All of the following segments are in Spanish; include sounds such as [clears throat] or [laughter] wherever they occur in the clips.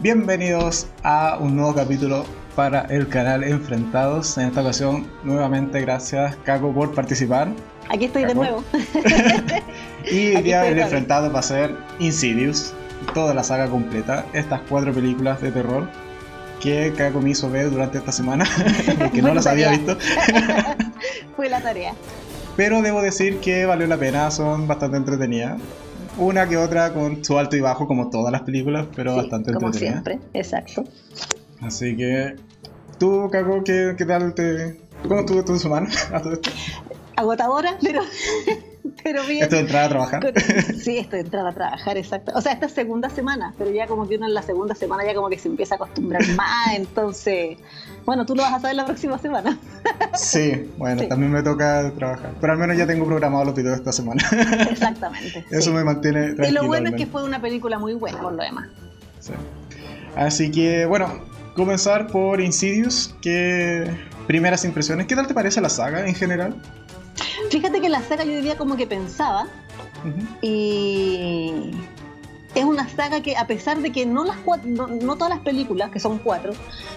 Bienvenidos a un nuevo capítulo para el canal Enfrentados. En esta ocasión, nuevamente gracias Caco por participar. Aquí estoy de nuevo. [laughs] y hoy día el enfrentado va a ser Insidious, toda la saga completa, estas cuatro películas de terror que Caco me hizo ver durante esta semana, [laughs] porque no las había visto. [laughs] Fue la tarea. Pero debo decir que valió la pena, son bastante entretenidas una que otra con su alto y bajo, como todas las películas, pero bastante como siempre, exacto. Así que, ¿tú, Caco, qué, qué tal te... ¿Cómo estuvo tu semana? [laughs] Agotadora, pero pero bien. ¿Esto de entrar a trabajar? Sí, esto de entrar a trabajar, exacto. O sea, esta es segunda semana, pero ya como que uno en la segunda semana ya como que se empieza a acostumbrar [laughs] más, entonces, bueno, tú lo vas a saber la próxima semana. Sí, bueno, también me toca trabajar, pero al menos ya tengo programado los videos de esta semana. [laughs] Exactamente. Eso me mantiene tranquilo. Y lo bueno es que fue una película muy buena por lo demás. Sí. Así que, bueno, comenzar por Insidious, ¿qué primeras impresiones? ¿Qué tal te parece la saga en general? Fíjate que la saga yo diría como que pensaba y es una saga que a pesar de que no las no, todas las películas que son cuatro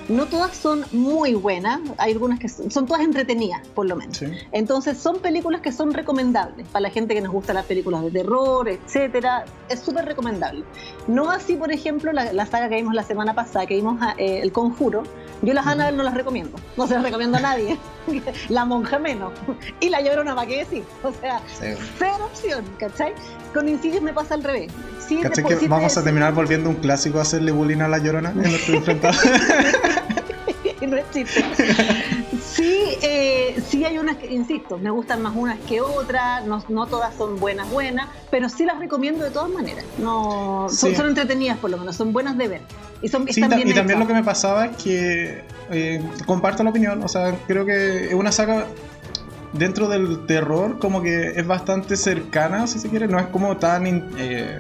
no todas son muy buenas. Hay algunas que son, todas entretenidas por lo menos. Entonces son películas que son recomendables para la gente que nos gusta las películas de terror etcétera. Es súper recomendable. No así por ejemplo la, saga que vimos la semana pasada que vimos eh, el conjuro. Yo las Annabelle no las recomiendo. No se las recomiendo a nadie. [laughs] La monja menos. [laughs] Y la llorona para qué decir o sea cero opción ¿cachai? Con Insidious me pasa al revés que vamos a terminar volviendo un clásico a hacerle bullying a la llorona en nuestro enfrentado? [laughs] no es chiste. Sí, eh, sí hay unas que, insisto, me gustan más unas que otras, no, no, todas son buenas, buenas, pero sí las recomiendo de todas maneras. No, son, son entretenidas por lo menos, son buenas de ver. Y, son, sí, y también lo que me pasaba es que eh, comparto la opinión, o sea, creo que es una saga dentro del terror como que es bastante cercana, si se quiere, no es como tan... Eh,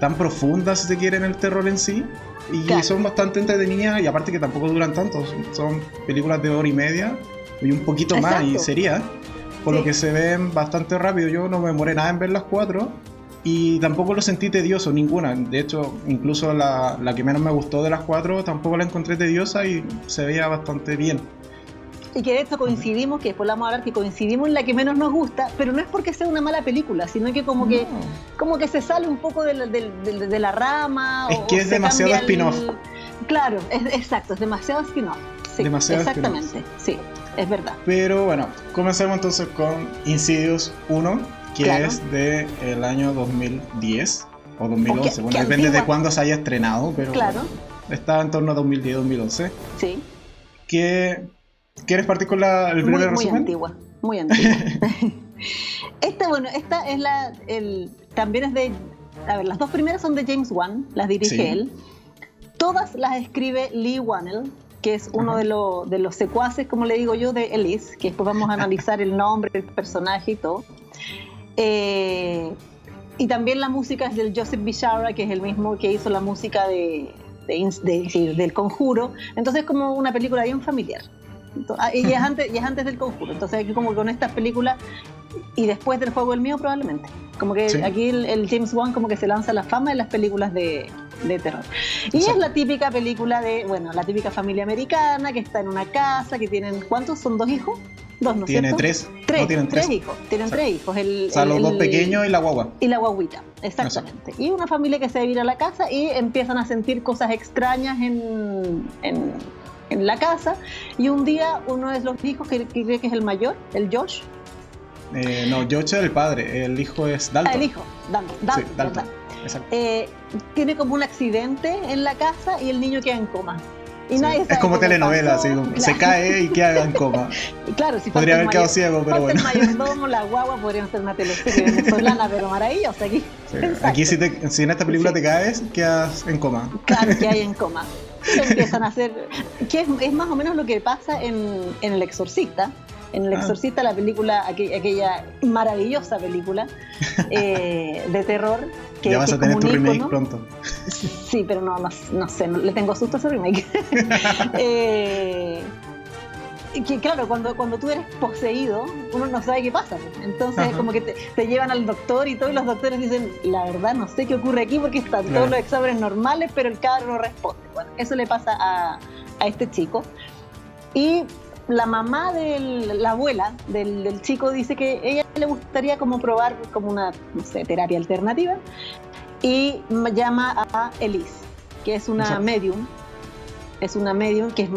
tan profundas, si se quiere, en el terror en sí. Y son bastante entretenidas y aparte que tampoco duran tanto. Son películas de hora y media y un poquito más y sería. Por lo que se ven bastante rápido. Yo no me demoré nada en ver las cuatro. Y tampoco lo sentí tedioso, ninguna. De hecho, incluso la, la que menos me gustó de las cuatro tampoco la encontré tediosa y se veía bastante bien y que de hecho coincidimos, que después vamos a hablar, que coincidimos en la que menos nos gusta, pero no es porque sea una mala película, sino que como que como que se sale un poco de la, de, la rama. Es que es demasiado spin-off. Claro, es, exacto, es demasiado spin-off. Sí, demasiado exactamente, sí, es verdad. Pero bueno, comencemos entonces con Insidious 1, que es del el año 2010 o 2011, bueno, depende de cuándo se haya estrenado, pero claro. está en torno a 2010-2011. Sí. Que ¿Quieres partir con la, el primer muy, Muy antigua, muy antigua. [laughs] [laughs] esta, bueno, esta es la. El, también es de. A ver, las dos primeras son de James Wan, las dirige él. Todas las escribe Lee Wannell, que es uno de, de, los secuaces, como le digo yo, de Elise, que después vamos a [laughs] analizar el nombre, el personaje y todo. Eh, y también la música es del Joseph Bishara, que es el mismo que hizo la música de, de, del Conjuro. Entonces es como una película bien familiar. Ah, y es antes, y es antes del conjuro. Entonces aquí como con estas películas y después del juego el mío probablemente. Como que aquí el, James Wan como que se lanza la fama de las películas de, terror. Y es la típica película de, bueno, la típica familia americana que está en una casa, que tienen, ¿cuántos? ¿Son dos hijos? Dos, ¿no Tiene tres. Tres, tienen tres. hijos. Tienen tres hijos. El, o sea, los dos pequeños y la guagua. Y la guaguita, exactamente. Y una familia que se va a la casa y empiezan a sentir cosas extrañas en en la casa y un día uno de los hijos, que, cree que es el mayor, el Josh. Eh, no, Josh es el padre, el hijo es Dalton. Ah, el hijo, Dalton. Eh, tiene como un accidente en la casa y el niño queda en coma. Y nadie es como telenovela, así, se cae y queda en coma. [laughs] claro, si Podría haber quedado ciego, pero bueno. El mayordomo, la guagua, podrían ser una teleserie venezolana, [laughs] pero maravillosa aquí. aquí si, te, si, en esta película te caes, quedas en coma. Claro, que hay en [laughs] coma empiezan a hacer, que es, más o menos lo que pasa en, El Exorcista. En El ah. Exorcista, la película, aquella maravillosa película [laughs] eh, de terror. Que, ya vas a tener tu remake pronto. Sí, pero no, no, sé, le tengo susto a ese remake. [laughs] [laughs] Eh, que claro, cuando, cuando tú eres poseído, uno no sabe qué pasa. Entonces, como que te, te llevan al doctor y todos los doctores dicen, la verdad, no sé qué ocurre aquí porque están Claro. todos los exámenes normales, pero el cabro no responde. Bueno, eso le pasa a, a este chico. Y la mamá de la abuela del, del chico dice que ella le gustaría como probar como una, no sé, terapia alternativa y llama a Elise, que es una medium, es una medium que es,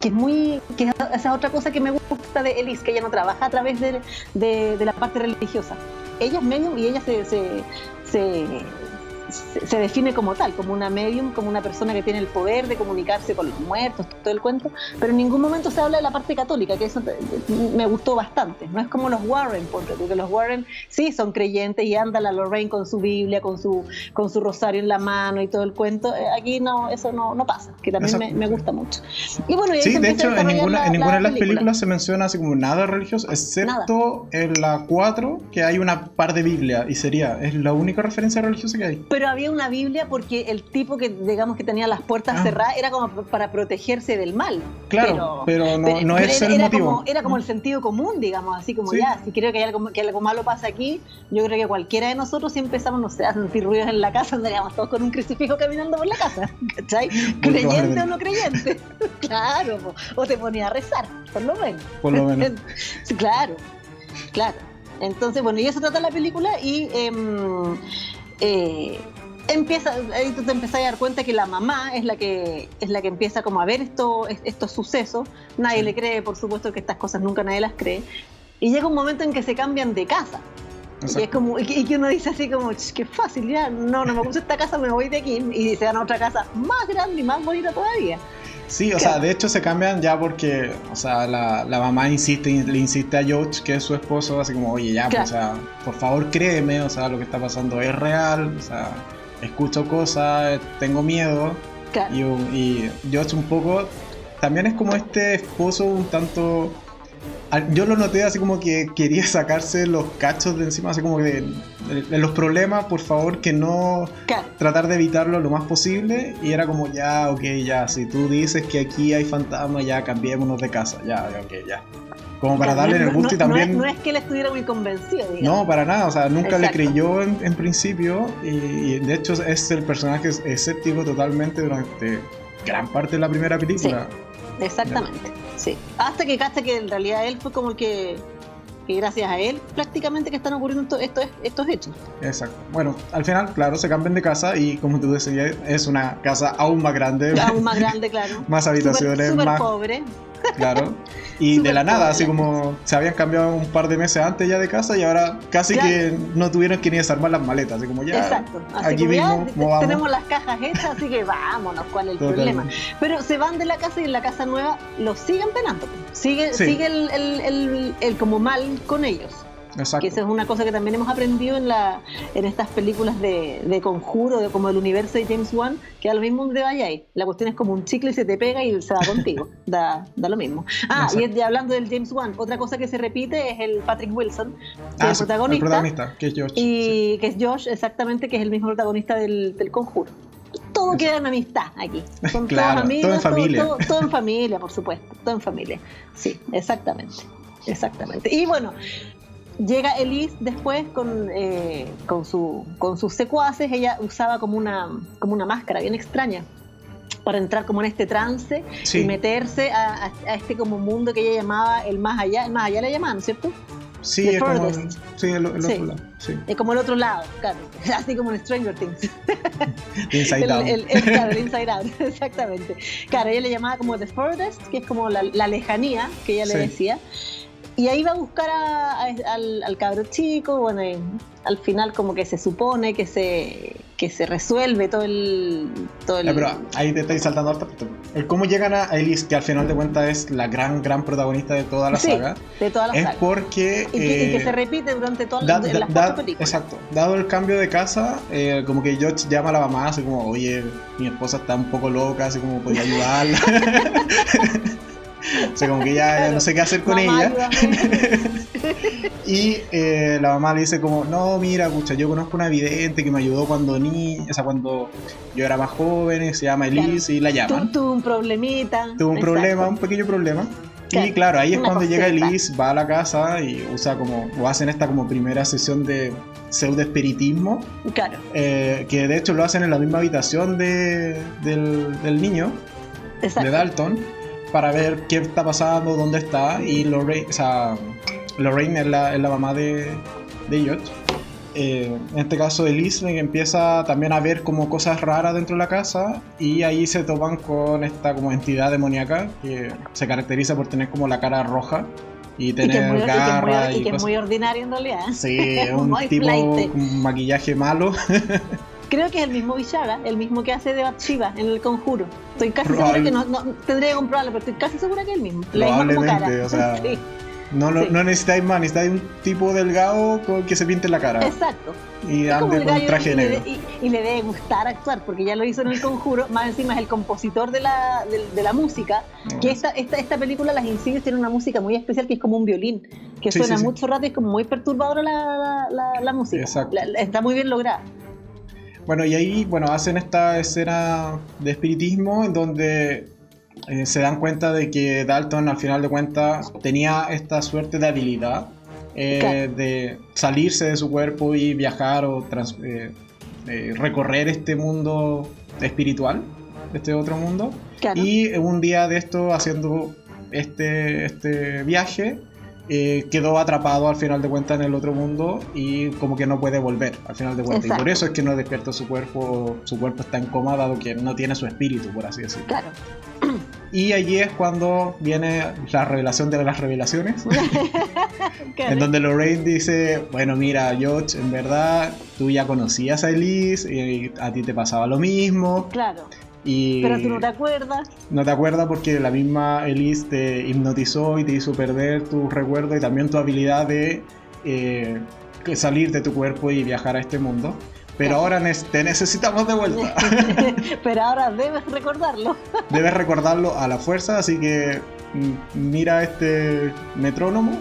que es muy, que es- esa es otra cosa que me gusta de Elise, que ella no trabaja a través de, de- la parte religiosa. Ella es medium y ella se, se, se- define como tal, como una medium, como una persona que tiene el poder de comunicarse con los muertos, todo el cuento, pero en ningún momento se habla de la parte católica, que eso me gustó bastante. No es como los Warren, porque, los Warren sí son creyentes y anda la Lorraine con su Biblia, con su, con su rosario en la mano y todo el cuento. Eh, Aquí no, eso no, no pasa, que también me, me gusta mucho. Y bueno, y Sí, de a hecho, en ninguna, la- en ninguna la de las película. películas se menciona así como nada religioso, excepto en la 4, que hay una par de Biblia, y sería, es la única referencia religiosa que hay. Pero había una Biblia porque el tipo que, digamos, que tenía las puertas Ah. cerradas era como para protegerse del mal. Claro, pero, no, pero- no pero es era, el era motivo. Como, era como el sentido común, digamos, así como Sí. ya, si creo que, hay algo, que algo malo pasa aquí, yo creo que cualquiera de nosotros si empezamos, no sé, a sentir ruidos en la casa, andaríamos todos con un crucifijo caminando por la casa, [laughs] ¿cachai? Creyente o no creyente. [laughs] claro, o te ponía a rezar, por lo menos. Por lo menos. [laughs] Claro, claro. Entonces, bueno, y eso trata la película y em, eh, empieza, ahí tú te empezás a dar cuenta que la mamá es la que es la que empieza como a ver esto, estos sucesos. Nadie Sí. le cree, por supuesto, que estas cosas nunca nadie las cree. Y llega un momento en que se cambian de casa. Y es como, y que, uno dice así como, "Ch, qué fácil, ya, no, no me gusta esta casa, me voy de aquí. Y se van a otra casa más grande y más bonita todavía. Sí, o sea, de hecho se cambian ya porque, o sea, la, la mamá insiste, le insiste a George, que es su esposo, así como, oye, ya, pues, o sea, por favor créeme, o sea, lo que está pasando es real, o sea, escucho cosas, tengo miedo, y, y George un poco, también es como este esposo un tanto, yo lo noté así como que quería sacarse los cachos de encima, así como que los problemas, por favor, que no Claro. tratar de evitarlo lo más posible y era como ya, ok, ya, si tú dices que aquí hay fantasmas, ya cambiémonos de casa, ya, ya, ok, ya. Como para darle no- el gusto no- y también... No es, no es que él estuviera muy convencido, digamos. No, para nada, o sea, nunca le Exacto. creyó en, en principio y, y de hecho es el personaje es- escéptico totalmente durante gran parte de la primera película. Exactamente, sí. Hasta que cacha que en realidad él fue como el que, que gracias a él prácticamente que están ocurriendo to- estos, estos hechos. Exacto. Bueno, al final, claro, se cambian de casa y como tú decías, es una casa aún más grande, Aún más grande, claro. [laughs] más habitaciones, Súper súper más pobre. Claro. Y de la nada, así como se habían cambiado un par de meses antes ya de casa y ahora casi que no tuvieron que ni desarmar las maletas, así como ya. Exacto. Así aquí ya mismo, ¿cómo vamos? tenemos las cajas hechas, así que vámonos, ¿cuál es el problema? Pero se van de la casa y en la casa nueva los siguen penando. Sigue, Sí. sigue el, el- el- el como mal con ellos. Exacto. Que esa es una cosa que también hemos aprendido en la en estas películas de, de conjuro, de como el universo de James Wan, que a lo mismo donde vayáis. La cuestión es como un chicle y se te pega y se va contigo. [laughs] da, da lo mismo. Ah, y, Exacto. y hablando del James Wan, otra cosa que se repite es el Patrick Wilson, que Ah, es sí, el protagonista. El protagonista, que es George. sí. Y que es Josh, exactamente, que es el mismo protagonista del, del conjuro. Todo queda en amistad aquí. [laughs] Son Claro, amigos, todo en familia. Todo, todo en familia, por supuesto. Todo en familia. Sí, exactamente. Exactamente. Y bueno, llega Elise después con, eh, con, su, con sus secuaces. Ella usaba como una, como una máscara bien extraña para entrar como en este trance Sí. y meterse a, a- a este como mundo que ella llamaba el más allá. El más allá le llamaban, ¿cierto? Sí, The es como. Sí, el, el Sí. otro lado. Sí. Es como el otro lado, claro. [laughs] Así como en Stranger Things. [laughs] Inside el, Out. el- claro, el Inside Out, [laughs] exactamente. Claro, ella le llamaba como The Furthest, que es como la, la lejanía que ella le decía. Y ahí va a buscar a- a- al, al cabro chico, bueno, y al final como que se supone que se, que se resuelve todo el... Todo el Ya, pero ahí te estáis saltando harta. El cómo llegan a Elise, que al final de cuentas es la gran, gran protagonista de toda la Sí, saga, de toda la es saga. porque. Y que, y que eh, se repite durante todas Da- da- las da- cuatro películas. exacto. Dado el cambio de casa, eh, como que George llama a la mamá, así como, oye, mi esposa está un poco loca, así como podía ayudarla. [laughs] [laughs] o sea, como que ya, ya no sé qué hacer con Mamá, ella. [laughs] Y eh, la mamá le dice como, no, mira, pucha, yo conozco una vidente que me ayudó cuando niña, o sea, cuando yo era más joven, se llama Elise y la llaman. Tuvo un problemita. Tuvo un Exacto. problema, un pequeño problema. y claro, ahí es cuando llega Elise, va a la casa y usa como, o hacen esta como primera sesión de pseudo espiritismo. Claro. Eh, que de hecho lo hacen en la misma habitación de, del, niño, de Dalton, para ver qué está pasando, dónde está. Y Lorraine, o sea, Lorraine es la, es la mamá de, de. Eh, en este caso Elise empieza también a ver como cosas raras dentro de la casa y ahí se topan con esta como entidad demoníaca que se caracteriza por tener como la cara roja y tener garras y, que es muy ordinario en realidad. Sí, [laughs] un tipo con maquillaje malo. [laughs] Creo que es el mismo Villaga, el mismo que hace de Bathsheba en el conjuro. Estoy casi segura que no, no, tendría que comprobarlo, pero estoy casi segura que es el mismo. Probablemente, o sea, [laughs] No, no, no necesitáis más, necesitáis un tipo delgado que se pinte la cara. Exacto. Y ande con traje negro. y, le debe gustar actuar, porque ya lo hizo en El Conjuro. Más encima es el compositor de la, de, la música. que esta, esta, esta película, Las Insidios, tiene una música muy especial que es como un violín, que suena mucho rato y es como muy perturbadora la, la, la música. Exacto. está muy bien lograda. Bueno, y ahí, bueno, hacen esta escena de espiritismo en donde eh, se dan cuenta de que Dalton al final de cuentas tenía esta suerte de habilidad eh, de salirse de su cuerpo y viajar o eh, recorrer este mundo espiritual, este otro mundo. Y un día de esto, haciendo este, este viaje, quedó atrapado al final de cuentas en el otro mundo y como que no puede volver al final de cuentas. Y por eso es que no despierta su cuerpo, su cuerpo está incómodo que no tiene su espíritu, por así decirlo. Claro. Y allí es cuando viene la revelación de las revelaciones. [laughs] en donde Lorraine dice, bueno, mira, George, en verdad tú ya conocías a Elise y a ti te pasaba lo mismo. Claro. Pero tú no te acuerdas. No te acuerdas porque la misma Elise te hipnotizó y te hizo perder tu recuerdo y también tu habilidad de eh, salir de tu cuerpo y viajar a este mundo. Pero ahora te necesitamos de vuelta. [laughs] [laughs] Pero ahora debes recordarlo. [laughs] debes recordarlo a la fuerza, así que mm, mira este metrónomo,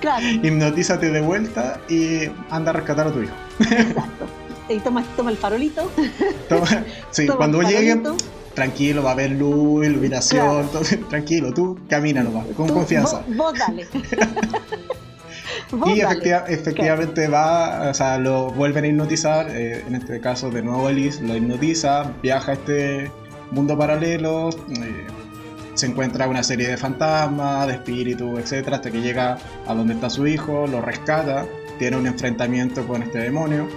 claro. hipnotízate de vuelta y anda a rescatar a tu hijo. Exacto. Y toma, toma el farolito. [laughs] sí, cuando lleguen, tranquilo, va a haber luz, iluminación, [laughs] tranquilo, tú camina nomás, con confianza. vos dale. [laughs] y efectivamente va, o sea, lo vuelven a hipnotizar, eh, en este caso de nuevo Elise lo hipnotiza, viaja a este mundo paralelo, eh, se encuentra una serie de fantasmas, de espíritus, etcétera, hasta que llega a donde está su hijo, lo rescata, tiene un enfrentamiento con este demonio.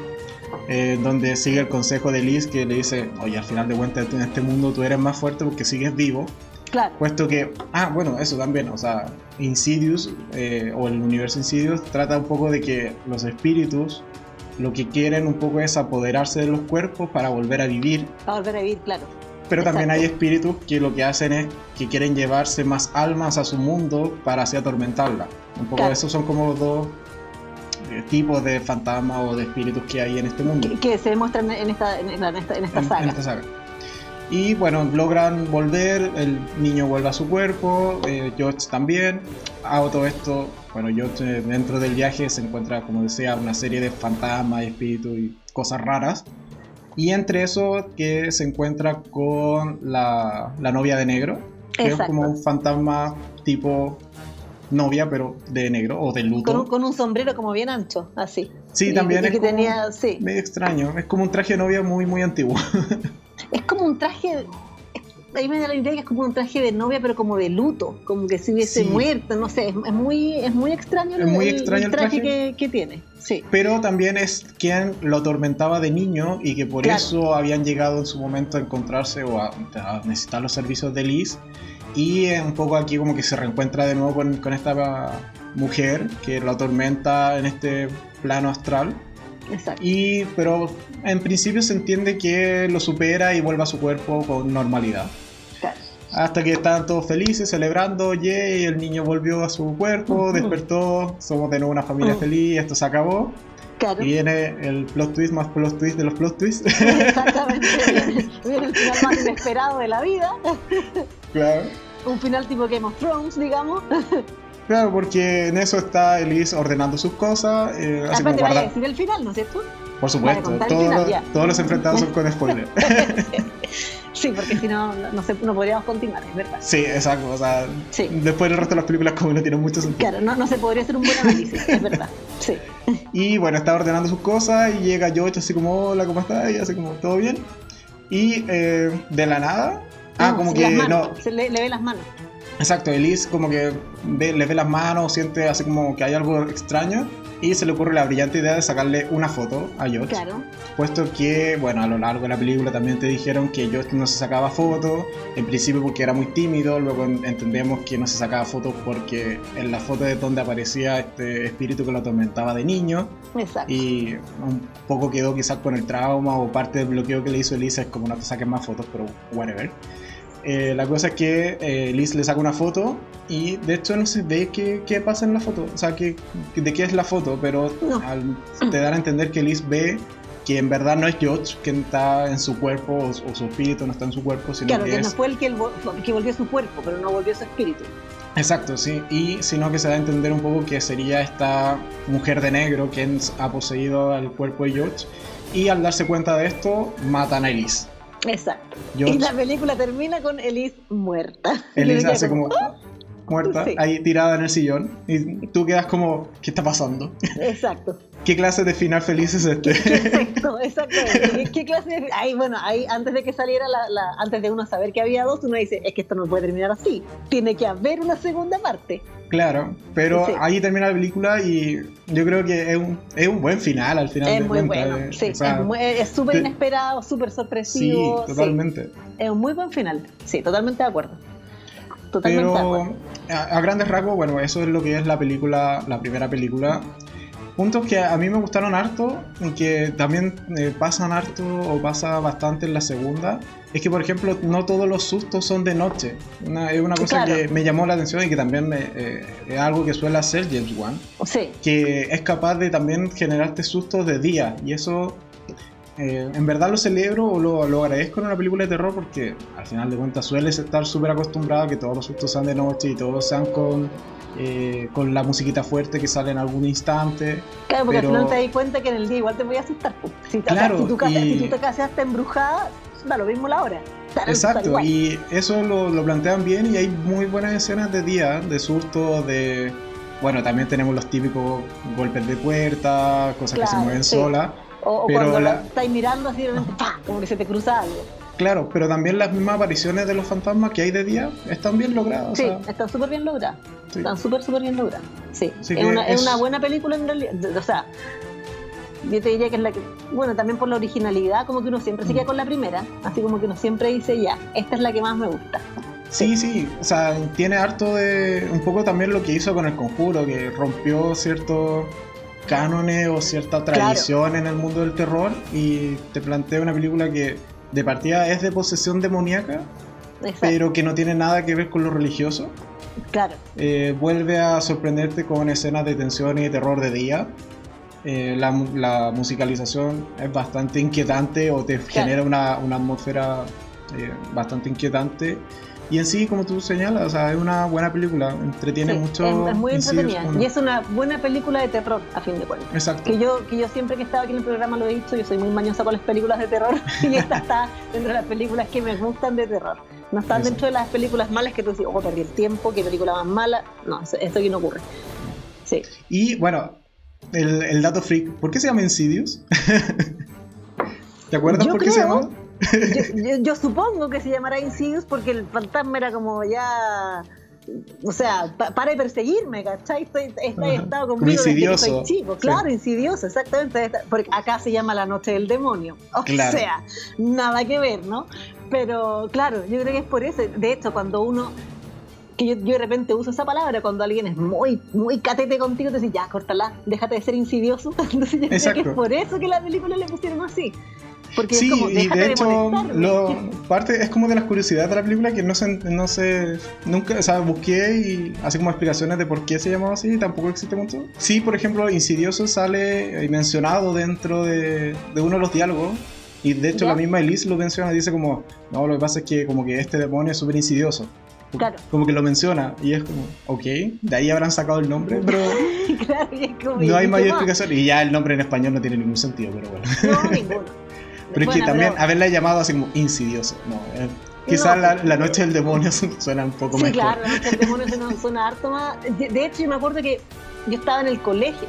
Eh, donde sigue el consejo de Liz que le dice, oye, al final de cuentas en este mundo tú eres más fuerte porque sigues vivo Claro. Puesto que, ah, bueno, eso también, o sea, Insidious eh, o el universo Insidious trata un poco de que los espíritus lo que quieren un poco es apoderarse de los cuerpos para volver a vivir. Para volver a vivir, claro. Pero también hay espíritus que lo que hacen es que quieren llevarse más almas a su mundo para así atormentarla. Un poco esos son como los dos tipos de fantasmas o de espíritus que hay en este mundo. Que, se demuestran en esta, en esta, en esta saga. En esta saga. Y bueno, logran volver, el niño vuelve a su cuerpo, eh, George también. Hago todo esto, bueno, George eh, dentro del viaje se encuentra, como decía, una serie de fantasmas, espíritus y cosas raras. Y entre eso que se encuentra con la, novia de negro, que es como un fantasma tipo novia, pero de negro o de luto. Con un, sombrero como bien ancho, así. Sí, también es tenía, sí. medio extraño. Es como un traje de novia muy, muy antiguo. [laughs] Es como un traje. Ahí me da la idea que es como un traje de novia, pero como de luto, como que si hubiese muerto, no sé, es, muy, es muy extraño, es muy extraño el, traje, Que, tiene. Sí. Pero también es quien lo atormentaba de niño y que por eso habían llegado en su momento a encontrarse o a, necesitar los servicios de Liz. Y un poco aquí como que se reencuentra de nuevo con, con esta mujer que lo atormenta en este plano astral y, pero en principio se entiende que lo supera y vuelve a su cuerpo con normalidad. Hasta que están todos felices, celebrando, yay, el niño volvió a su cuerpo, despertó, somos de nuevo una familia feliz, esto se acabó. Y viene el plot twist más plot twist de los plot twists. Exactamente, [laughs] viene el final más inesperado de la vida. Claro. Un final tipo Game of Thrones, digamos. [laughs] Claro, porque en eso está Elise ordenando sus cosas. Eh, así como guarda... a decir el final, ¿no es cierto? Por supuesto, todos los enfrentados son con spoiler. [laughs] Sí, porque si no, no, no podríamos continuar, es verdad. Sí, exacto. O sea, después el resto de las películas como no tienen mucho sentido. Claro, no, no se podría hacer un buen análisis, es verdad. Sí. [laughs] Y bueno, está ordenando sus cosas y llega George así como, hola, ¿cómo estás? Y así como, ¿todo bien? Y eh, de la nada... Ah, como que no. Se le, le ve las manos. Exacto, Elise como que le ve las manos, siente así como que hay algo extraño y se le ocurre la brillante idea de sacarle una foto a George. Claro. Puesto que, bueno, a lo largo de la película también te dijeron que George no se sacaba fotos, en principio porque era muy tímido, luego entendemos que no se sacaba fotos porque en la foto es donde aparecía este espíritu que lo atormentaba de niño. Exacto. Y un poco quedó quizás con el trauma o parte del bloqueo que le hizo Elisa es como no te saques más fotos, pero whatever. Eh, la cosa es que eh, Liz le saca una foto y de hecho no se ve qué, qué pasa en la foto, o sea, que, de qué es la foto, pero te dan a entender que Liz ve que en verdad no es George quien está en su cuerpo o, su espíritu no está en su cuerpo, sino claro, que, no fue el que, que volvió su cuerpo, pero no volvió su espíritu. Exacto, sí, y sino que se da a entender un poco que sería esta mujer de negro quien ha poseído al cuerpo de George y al darse cuenta de esto matan a Elise. Exacto. Y la película termina con Elise muerta. Elise hace como, ah", muerta, ahí tirada en el sillón, y tú quedas como, ¿qué está pasando? Exacto. [laughs] ¿Qué clase de final feliz es este? [laughs] Exacto, exactamente. ¿Qué, clase de ahí, bueno, ahí antes de que saliera la, antes de uno saber que había dos, uno dice, es que esto no puede terminar así. Tiene que haber una segunda parte. Claro, pero ahí termina la película y yo creo que es un, es un buen final al final. Es muy bueno, eh, sí, es súper inesperado, súper sorpresivo. Sí, totalmente. Es un muy buen final, sí, totalmente de acuerdo. Totalmente acuerdo. A, a grandes rasgos, bueno, eso es lo que es la película, la primera película. Puntos que a mí me gustaron harto y que también eh, pasan harto o pasa bastante en la segunda es que por ejemplo no todos los sustos son de noche. Es una cosa que me llamó la atención y que también me, eh, es algo que suele hacer James Wan que es capaz de también generarte sustos de día y eso eh, en verdad lo celebro o lo, lo, agradezco en una película de terror porque al final de cuentas sueles estar súper acostumbrado a que todos los sustos sean de noche y todos sean con eh, con la musiquita fuerte que sale en algún instante. Claro, porque al final te das cuenta que en el día igual te voy a asustar. Si, claro, si, casa, y... si tu casa está embrujada, da lo mismo la hora. Exacto, y eso lo, lo, plantean bien y hay muy buenas escenas de día, de susto, de... Bueno, también tenemos los típicos golpes de puerta, cosas que se mueven solas. O, cuando la... estáis mirando así, como que se te cruza algo. Claro, pero también las mismas apariciones de los fantasmas que hay de día están bien logradas. Sí, están súper bien logradas. Están súper, súper bien logradas. Sí, es una, es... una, buena película en realidad. O sea, yo te diría que es la que, bueno, también por la originalidad, como que uno siempre se queda mm. con la primera, así como que uno siempre dice, ya, esta es la que más me gusta. Sí, sí, o sea, tiene harto de, un poco también lo que hizo con el conjuro, que rompió ciertos cánones o cierta tradición en el mundo del terror y te plantea una película que de partida es de posesión demoníaca, pero que no tiene nada que ver con lo religioso. Claro. Eh, vuelve a sorprenderte con escenas de tensión y de terror de día. Eh, la, musicalización es bastante inquietante o te genera una, atmósfera eh, bastante inquietante. Y en sí, como tú señalas, o sea, es una buena película, entretiene mucho. Es, muy entretenida. Y es una buena película de terror, a fin de cuentas. Exacto. Que yo, que yo siempre que estaba aquí en el programa lo he dicho, yo soy muy mañosa con las películas de terror [laughs] y esta está dentro de las películas que me gustan de terror. No están dentro de las películas malas que tú dices, oh, perdí el tiempo, qué película más mala. No, eso, aquí no ocurre. Sí. Y bueno, el, el dato freak, ¿por qué se llama Insidious? [laughs] ¿Te acuerdas por qué se llama? Yo, supongo que se llamará Insidious porque el fantasma era como ya. O sea, para de perseguirme, ¿cachai? Estoy, estado conmigo insidioso. desde que soy chico. Claro, insidioso, exactamente. Porque acá se llama la noche del demonio. O sea, nada que ver, ¿no? Pero claro, yo creo que es por eso. De hecho, cuando uno que yo, de repente uso esa palabra cuando alguien es muy, muy catete contigo, te dice, ya, córtala, déjate de ser insidioso. [laughs] Entonces yo creo que es por eso que la película le pusieron así. Porque sí, es como, y de hecho, lo, parte es como de las curiosidades de la película que no sé, no sé, nunca, o sea, busqué y así como explicaciones de por qué se llamaba así, tampoco existe mucho. Sí, por ejemplo, Insidioso sale mencionado dentro de, de uno de los diálogos. Y de hecho la misma Elise lo menciona, dice como, no, lo que pasa es que como que este demonio es súper insidioso. Claro. Como que lo menciona y es como, ok, de ahí habrán sacado el nombre, pero [laughs] claro, no hay mayor explicación. Y ya el nombre en español no tiene ningún sentido, pero bueno. No, ninguno. Pero es que también haberla llamado así como insidioso. No, eh, quizás la, noche del demonio [laughs] suena un poco sí, mejor. Sí, claro, la noche del demonio suena, suena harto más. De, hecho, yo me acuerdo que yo estaba en el colegio,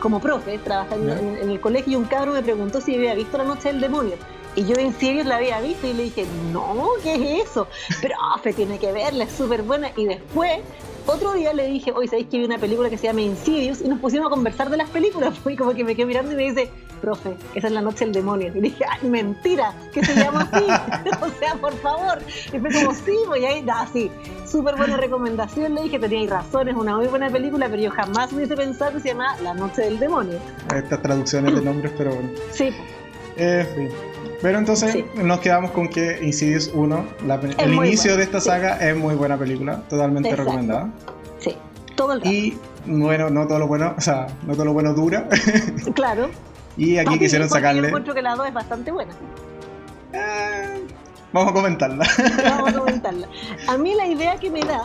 como profe, trabajando en, el colegio, y un cabro me preguntó si había visto la noche del demonio. Y yo en serio la había visto y le dije, no, ¿qué es eso? Profe, tiene que verla, es súper buena. Y después otro día le dije, hoy sabéis que vi una película que se llama Insidious y nos pusimos a conversar de las películas. [laughs] Y como que me quedé mirando y me dice, profe, esa es la noche del demonio. Y dije, ay, mentira, que se llama así. [laughs] o sea, por favor. Y fue como, sí, voy a ir, ah, sí. Súper buena recomendación. Le dije, teníais razón, es una muy buena película, pero yo jamás hubiese pensado que se llama La noche del demonio. Estas traducciones de nombres, pero bueno. Sí. En fin. Pero entonces nos quedamos con que Insidious 1, el inicio de esta saga, es muy buena película, totalmente recomendada. Sí, todo el rato. Y bueno, no todo lo bueno, o sea, no todo lo bueno dura. [laughs] Claro. y aquí quisieron sacarle. Yo encuentro que la 2 es bastante buena. Eh, vamos a comentarla. [laughs] vamos a [laughs] comentarla. A mí la idea que me da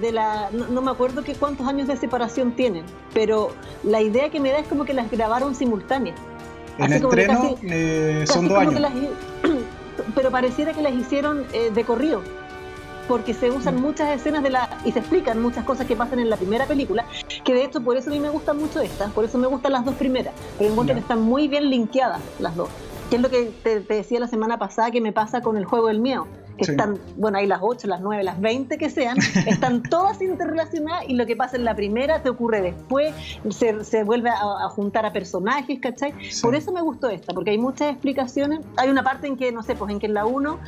de la no, me acuerdo que cuántos años de separación tienen, pero la idea que me da es como que las grabaron simultáneas. En estreno eh, son dos años. [clears throat] pero pareciera que las hicieron eh, de corrido. Porque se usan mm. muchas escenas de la. y se explican muchas cosas que pasan en la primera película. Que de hecho, por eso a mí me gustan mucho estas. Por eso me gustan las dos primeras. Pero encuentro que están muy bien linkeadas las dos. Que es lo que te, te decía la semana pasada que me pasa con el juego del miedo que están, bueno, hay las 8, las 9, las 20 que sean, [laughs] están todas interrelacionadas y lo que pasa en la primera te ocurre después, se, se vuelve a, juntar a personajes, ¿cachai? Por eso me gustó esta, porque hay muchas explicaciones. Hay una parte en que, no sé, pues en que en la 1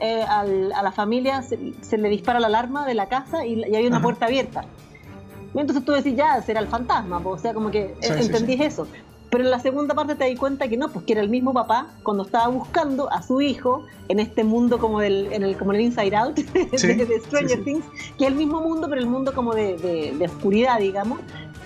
eh, a la familia se, le dispara la alarma de la casa y, hay una puerta abierta. Entonces tú decís, ya, será el fantasma, o sea, como que eh, entendís eso. Pero en la segunda parte te das cuenta que no, pues que era el mismo papá cuando estaba buscando a su hijo en este mundo como del, en el, como el Inside Out [laughs] de, Stranger Things, que es el mismo mundo, pero el mundo como de, oscuridad, digamos.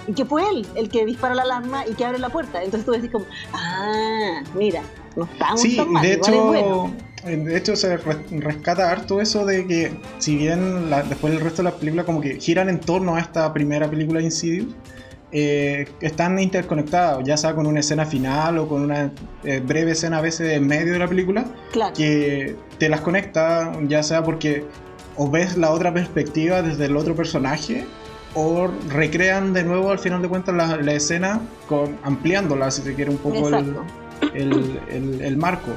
Y que fue él el que dispara la alarma y que abre la puerta. Entonces tú decís como, ah, mira, no estamos sí, tan mal, de hecho, De hecho, se rescata harto eso de que, si bien después el resto de las películas como que giran en torno a esta primera película de Insidious, eh, están interconectados, ya sea con una escena final o con una eh, breve escena a veces en medio de la película, que te las conecta, ya sea porque o ves la otra perspectiva desde el otro personaje o recrean de nuevo al final de cuentas la, escena con, ampliándola, si se quiere, un poco el marco.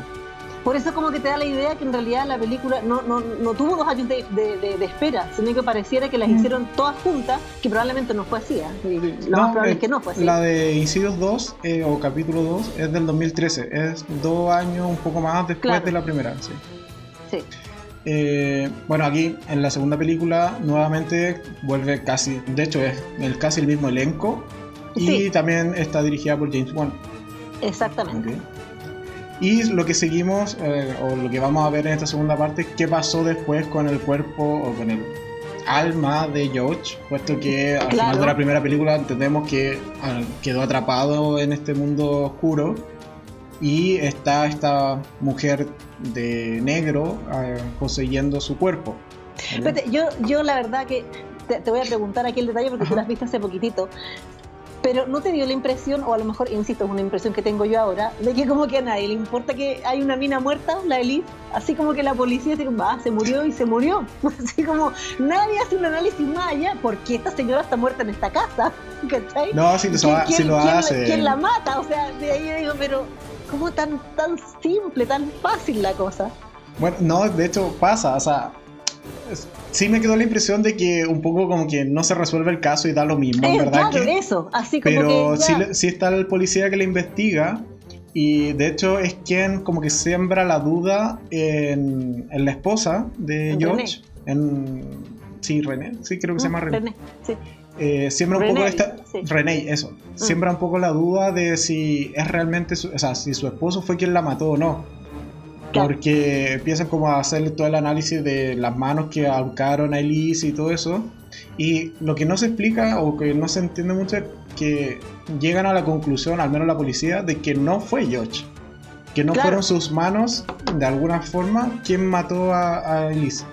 Por eso como que te da la idea que en realidad la película no, no, no tuvo dos años de, de, espera, sino que pareciera que las mm. hicieron todas juntas, que probablemente no fue así. ¿eh? Lo más probable es que no fue así. La de Insidious 2 eh, o capítulo 2 es del 2013, es dos años un poco más después de la primera. Sí. sí. Eh, bueno, aquí en la segunda película nuevamente vuelve casi, de hecho es el, casi el mismo elenco y también está dirigida por James Wan. Exactamente. Y lo que seguimos, eh, o lo que vamos a ver en esta segunda parte, qué pasó después con el cuerpo o con el alma de George, puesto que al final de la primera película entendemos que ah, quedó atrapado en este mundo oscuro y está esta mujer de negro uh, poseyendo su cuerpo. yo, yo la verdad que te, voy a preguntar aquí el detalle porque tú las viste hace poquitito. Pero ¿no te dio la impresión, o a lo mejor, insisto, es una impresión que tengo yo ahora, de que como que a nadie le importa que hay una mina muerta, la Elite? Así como que la policía dice, va, se murió y se murió. [laughs] Así como nadie hace un análisis más allá, porque esta señora está muerta en esta casa? [laughs] ¿Cachai? No, si, lo hace. ¿Quién la mata? O sea, de ahí digo, pero ¿cómo tan, tan simple, tan fácil la cosa? Bueno, no, de hecho pasa, o sea, sí me quedó la impresión de que un poco como que no se resuelve el caso y da lo mismo, es, ¿verdad? Claro, eso, así como Pero que sí, está el policía que le investiga y de hecho es quien como que siembra la duda en, la esposa de George. En, sí, René, sí creo que se llama René. René sí. Eh, siembra un poco esta René, eso. Mm. Siembra un poco la duda de si es realmente su, o sea, si su esposo fue quien la mató o no. Porque empiezan como a hacer todo el análisis de las manos que ahorcaron a Elise y todo eso. Y lo que no se explica o que no se entiende mucho es que llegan a la conclusión, al menos la policía, de que no fue George. Que no fueron sus manos, de alguna forma, quien mató a, a Elise.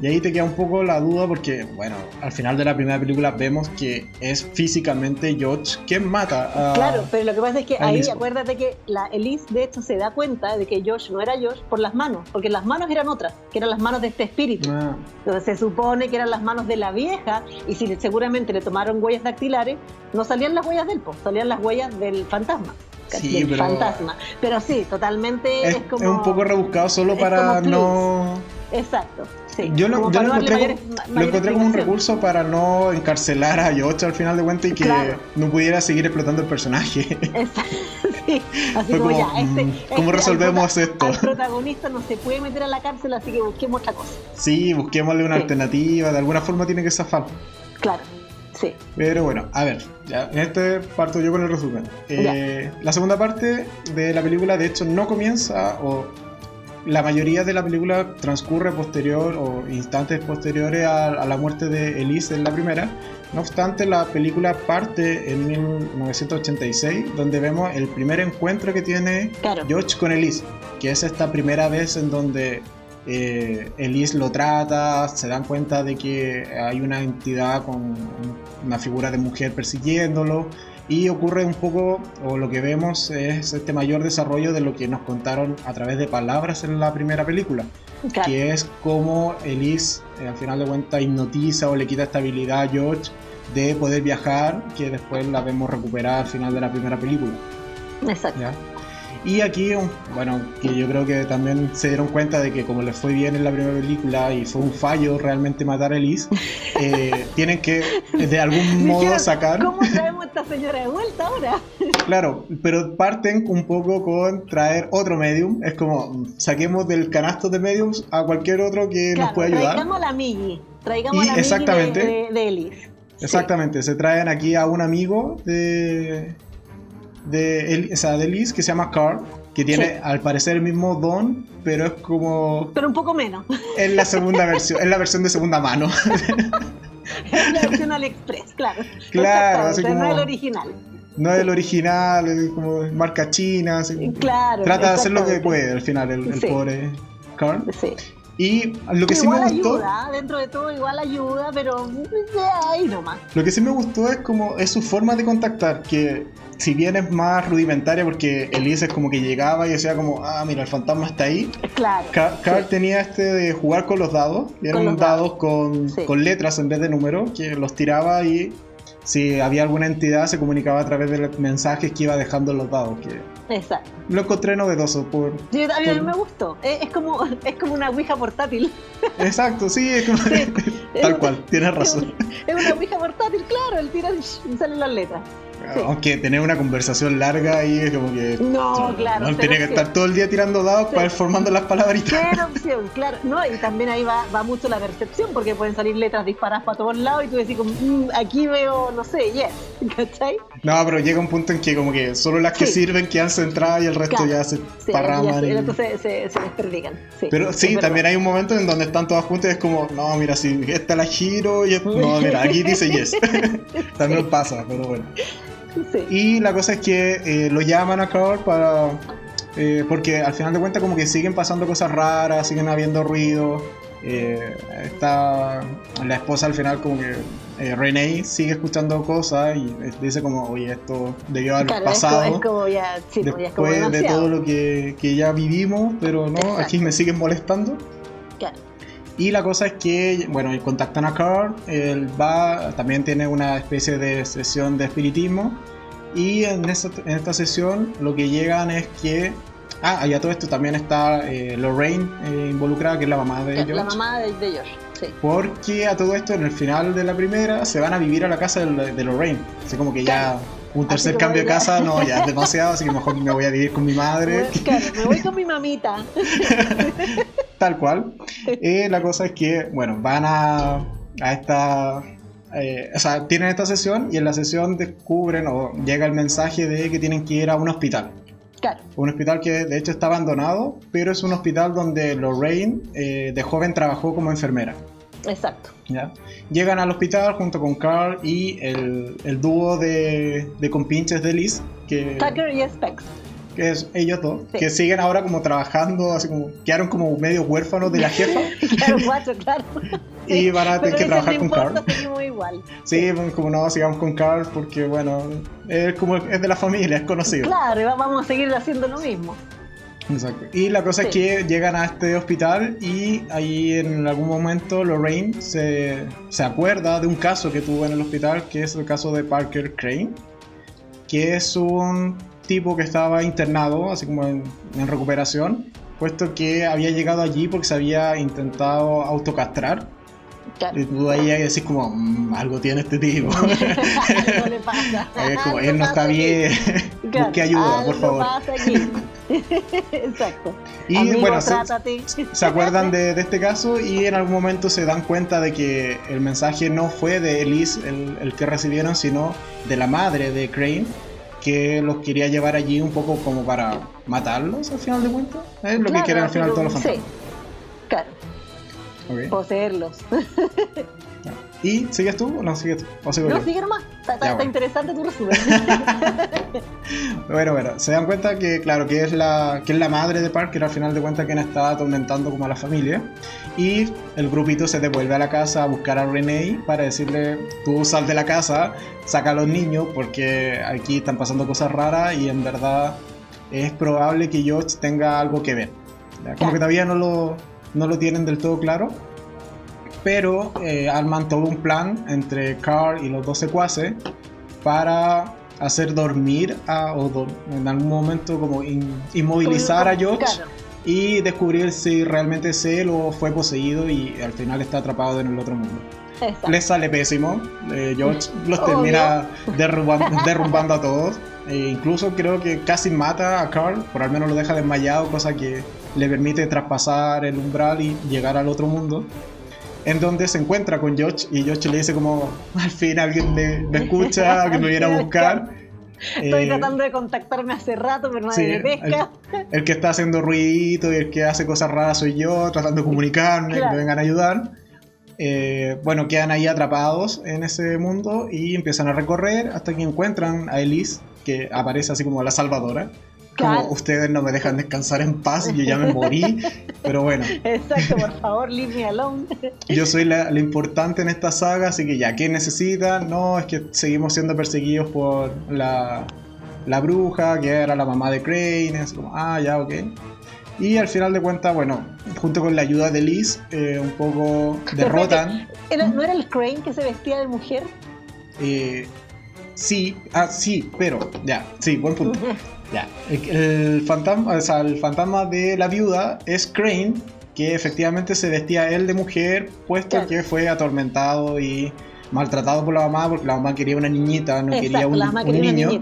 Y ahí te queda un poco la duda porque, bueno, al final de la primera película vemos que es físicamente George quien mata a... Claro, pero lo que pasa es que ahí acuérdate que la Elise de hecho se da cuenta de que George no era George por las manos, porque las manos eran otras, que eran las manos de este espíritu. Ah. Entonces se supone que eran las manos de la vieja y si seguramente le tomaron huellas dactilares, no salían las huellas del post, salían las huellas del fantasma. Sí, del fantasma. Pero sí, totalmente es, como... Es un poco rebuscado solo para no... Exacto. Yo lo, encontré, como, un recurso para no encarcelar a Yocha al final de cuentas y que no pudiera seguir explotando el personaje. [laughs] sí. Así como, ya, este, mm, ¿Cómo este, resolvemos esto? El protagonista no se puede meter a la cárcel, así que busquemos otra cosa. Sí, busquémosle una alternativa, de alguna forma tiene que zafar. Claro. Sí. Pero bueno, a ver, ya, en este parto yo con el resumen. Eh, la segunda parte de la película, de hecho, no comienza, o la mayoría de la película transcurre posterior o instantes posteriores a, la muerte de Elise en la primera. No obstante, la película parte en 1986, donde vemos el primer encuentro que tiene George con Elise, que es esta primera vez en donde eh, Elise lo trata, se dan cuenta de que hay una entidad con una figura de mujer persiguiéndolo y ocurre un poco, o lo que vemos es este mayor desarrollo de lo que nos contaron a través de palabras en la primera película, que es como Elise eh, al final de cuentas hipnotiza o le quita estabilidad a George de poder viajar, que después la vemos recuperar al final de la primera película. Exacto. Y aquí, bueno, que yo creo que también se dieron cuenta de que como les fue bien en la primera película y fue un fallo realmente matar a Elise, [laughs] eh, tienen que de algún modo sacar... ¿Cómo traemos a esta señora de vuelta ahora? [laughs] claro, pero parten un poco con traer otro medium. Es como, saquemos del canasto de mediums a cualquier otro que nos pueda ayudar. Traigamos la Migi, traigamos a la exactamente, de, de, Elise. Exactamente, se traen aquí a un amigo de, de, o sea, de Liz que se llama Carl, que tiene al parecer el mismo don, pero es como... Pero un poco menos. Es la segunda versión, es la versión de segunda mano. [laughs] es la versión AliExpress, claro. Claro, así como, no es el original. No es el original, es como marca china. claro. Trata de hacer lo que puede al final el, el pobre Carl. Sí. Y lo que sí me gustó. Ayuda, dentro de todo igual ayuda, pero ahí nomás. Lo que sí me gustó es como es su forma de contactar, que si bien es más rudimentaria porque Elise es como que llegaba y decía como, ah, mira, el fantasma está ahí. Claro. Carl tenía este de jugar con los dados, y eran dados, con, con, letras en vez de números, que los tiraba y si había alguna entidad se comunicaba a través de los mensajes que iba dejando los dados. Que Exacto. Lo encontré novedoso. Por, sí, a mí me gustó. Es, como, [laughs] es como una Ouija portátil. Exacto, sí, es como, [laughs] tal cual, tienes razón. Es una Ouija portátil, claro, el tira y salen las letras. Aunque tener una conversación larga ahí es como que. No, claro. No tenía que estar todo el día tirando dados para ir formando las palabritas. Qué opción, claro. No, y también ahí va, va mucho la percepción, porque pueden salir letras disparadas para todos lados y tú decís, como, mm, aquí veo, no sé, yes. [laughs] ¿Cachai? No, pero llega un punto en que, como que solo las que sirven quedan centradas y el resto ya se sí, parraman. Y... Entonces se, se, desperdican. pero sí, también hay un momento en donde están todas juntas y es como, no, mira, si esta la giro y. No, mira, aquí dice yes. [laughs] [laughs] también pasa, pero bueno. Y la cosa es que eh, lo llaman a Carl para. Eh, porque al final de cuentas, como que siguen pasando cosas raras, siguen habiendo ruido. Eh, está la esposa al final, como que eh, Renee sigue escuchando cosas y dice, como, oye, esto debió haber pasado. Es como ya, sí, después de todo lo que, que, ya vivimos, pero no, aquí me siguen molestando. Claro. Y la cosa es que, bueno, contactan a Carl, él va, también tiene una especie de sesión de espiritismo. Y en, esta sesión lo que llegan es que. Ah, y a todo esto también está eh, Lorraine eh, involucrada, que es la mamá de George. La mamá de, George, sí. Porque a todo esto, en el final de la primera, se van a vivir a la casa de, Lorraine. Así como que ya un tercer cambio de casa, no, ya es [laughs] demasiado, así que mejor me voy a vivir con mi madre. Claro, me voy con mi mamita. [laughs] Tal cual. Eh, la cosa es que, bueno, van a, a esta... Eh, o sea, tienen esta sesión y en la sesión descubren o llega el mensaje de que tienen que ir a un hospital. Claro. Un hospital que de hecho está abandonado, pero es un hospital donde Lorraine eh, de joven trabajó como enfermera. Exacto. ¿Ya? Llegan al hospital junto con Carl y el, el dúo de, de compinches de Liz. Que... Tucker y Specs. que es ellos dos, que siguen ahora como trabajando, así como quedaron como medio huérfanos de la jefa. [laughs] claro, guacho, claro. [laughs] y van a tener que trabajar con Carl. igual. Sí, pues, como no, sigamos con Carl porque bueno, es como es de la familia, es conocido. Claro, vamos a seguir haciendo lo mismo. Exacto. Y la cosa es que llegan a este hospital y ahí en algún momento Lorraine se, se, acuerda de un caso que tuvo en el hospital, que es el caso de Parker Crane, que es un tipo que estaba internado, así como en, en recuperación, puesto que había llegado allí porque se había intentado autocastrar y tú ahí decís como, mm, algo tiene este tipo. [laughs] [laughs] algo le pasa. [laughs] es como, él no está bien. Busque ayuda, por favor. Pasa aquí. Exacto. Y bueno, se, se, acuerdan de, de, este caso y en algún momento se dan cuenta de que el mensaje no fue de Elise el, el que recibieron, sino de la madre de Crane, que los quería llevar allí un poco como para matarlos al final de cuentas. Es lo que quieren al final todos los fantasmas. Sí. Claro. Poseerlos. ¿Y sigues tú o no sigues tú? no, sigue nomás. Está, interesante tu resumen. [laughs] bueno, bueno, se dan cuenta que, claro, que es la, que es la madre de Parker, al final de cuentas, quien está atormentando como a la familia. Y el grupito se devuelve a la casa a buscar a Renee para decirle: Tú sal de la casa, saca a los niños, porque aquí están pasando cosas raras y en verdad es probable que George tenga algo que ver. Como que todavía no lo no lo tienen del todo claro, pero eh, arman todo un plan entre Carl y los dos secuaces para hacer dormir a, o en algún momento como inmovilizar a George y descubrir si realmente es él o fue poseído y al final está atrapado en el otro mundo. Les sale pésimo, eh, George [laughs] los termina [laughs] derrumbando, a todos. E incluso creo que casi mata a Carl, por al menos lo deja desmayado, cosa que le permite traspasar el umbral y llegar al otro mundo. En donde se encuentra con George y George le dice como, al fin alguien me, escucha, [laughs] alguien me viene a buscar. Estoy eh, tratando de contactarme hace rato, pero nadie me pesca. El, que está haciendo ruidito y el que hace cosas raras soy yo, tratando de comunicarme, que me vengan a ayudar. Eh, bueno, quedan ahí atrapados en ese mundo y empiezan a recorrer hasta que encuentran a Elise, que aparece así como la salvadora. Como ustedes no me dejan descansar en paz, yo ya me morí, [laughs] pero bueno. Exacto, por favor, leave me alone. [laughs] Yo soy la, importante en esta saga, así que ya, ¿qué necesitan? No, es que seguimos siendo perseguidos por la, la bruja, que era la mamá de Crane, es como, ah, ya, ok. Y al final de cuentas, bueno, junto con la ayuda de Liz, eh, un poco [laughs] derrotan. ¿No era el Crane que se vestía de mujer? Eh, sí, ah, sí, pero, ya, sí, buen punto. Ya, el, fantasma, o sea, el fantasma de la viuda es Crane, que efectivamente se vestía él de mujer, puesto que fue atormentado y maltratado por la mamá, porque la mamá quería una niñita, no quería un, niño. [clears throat]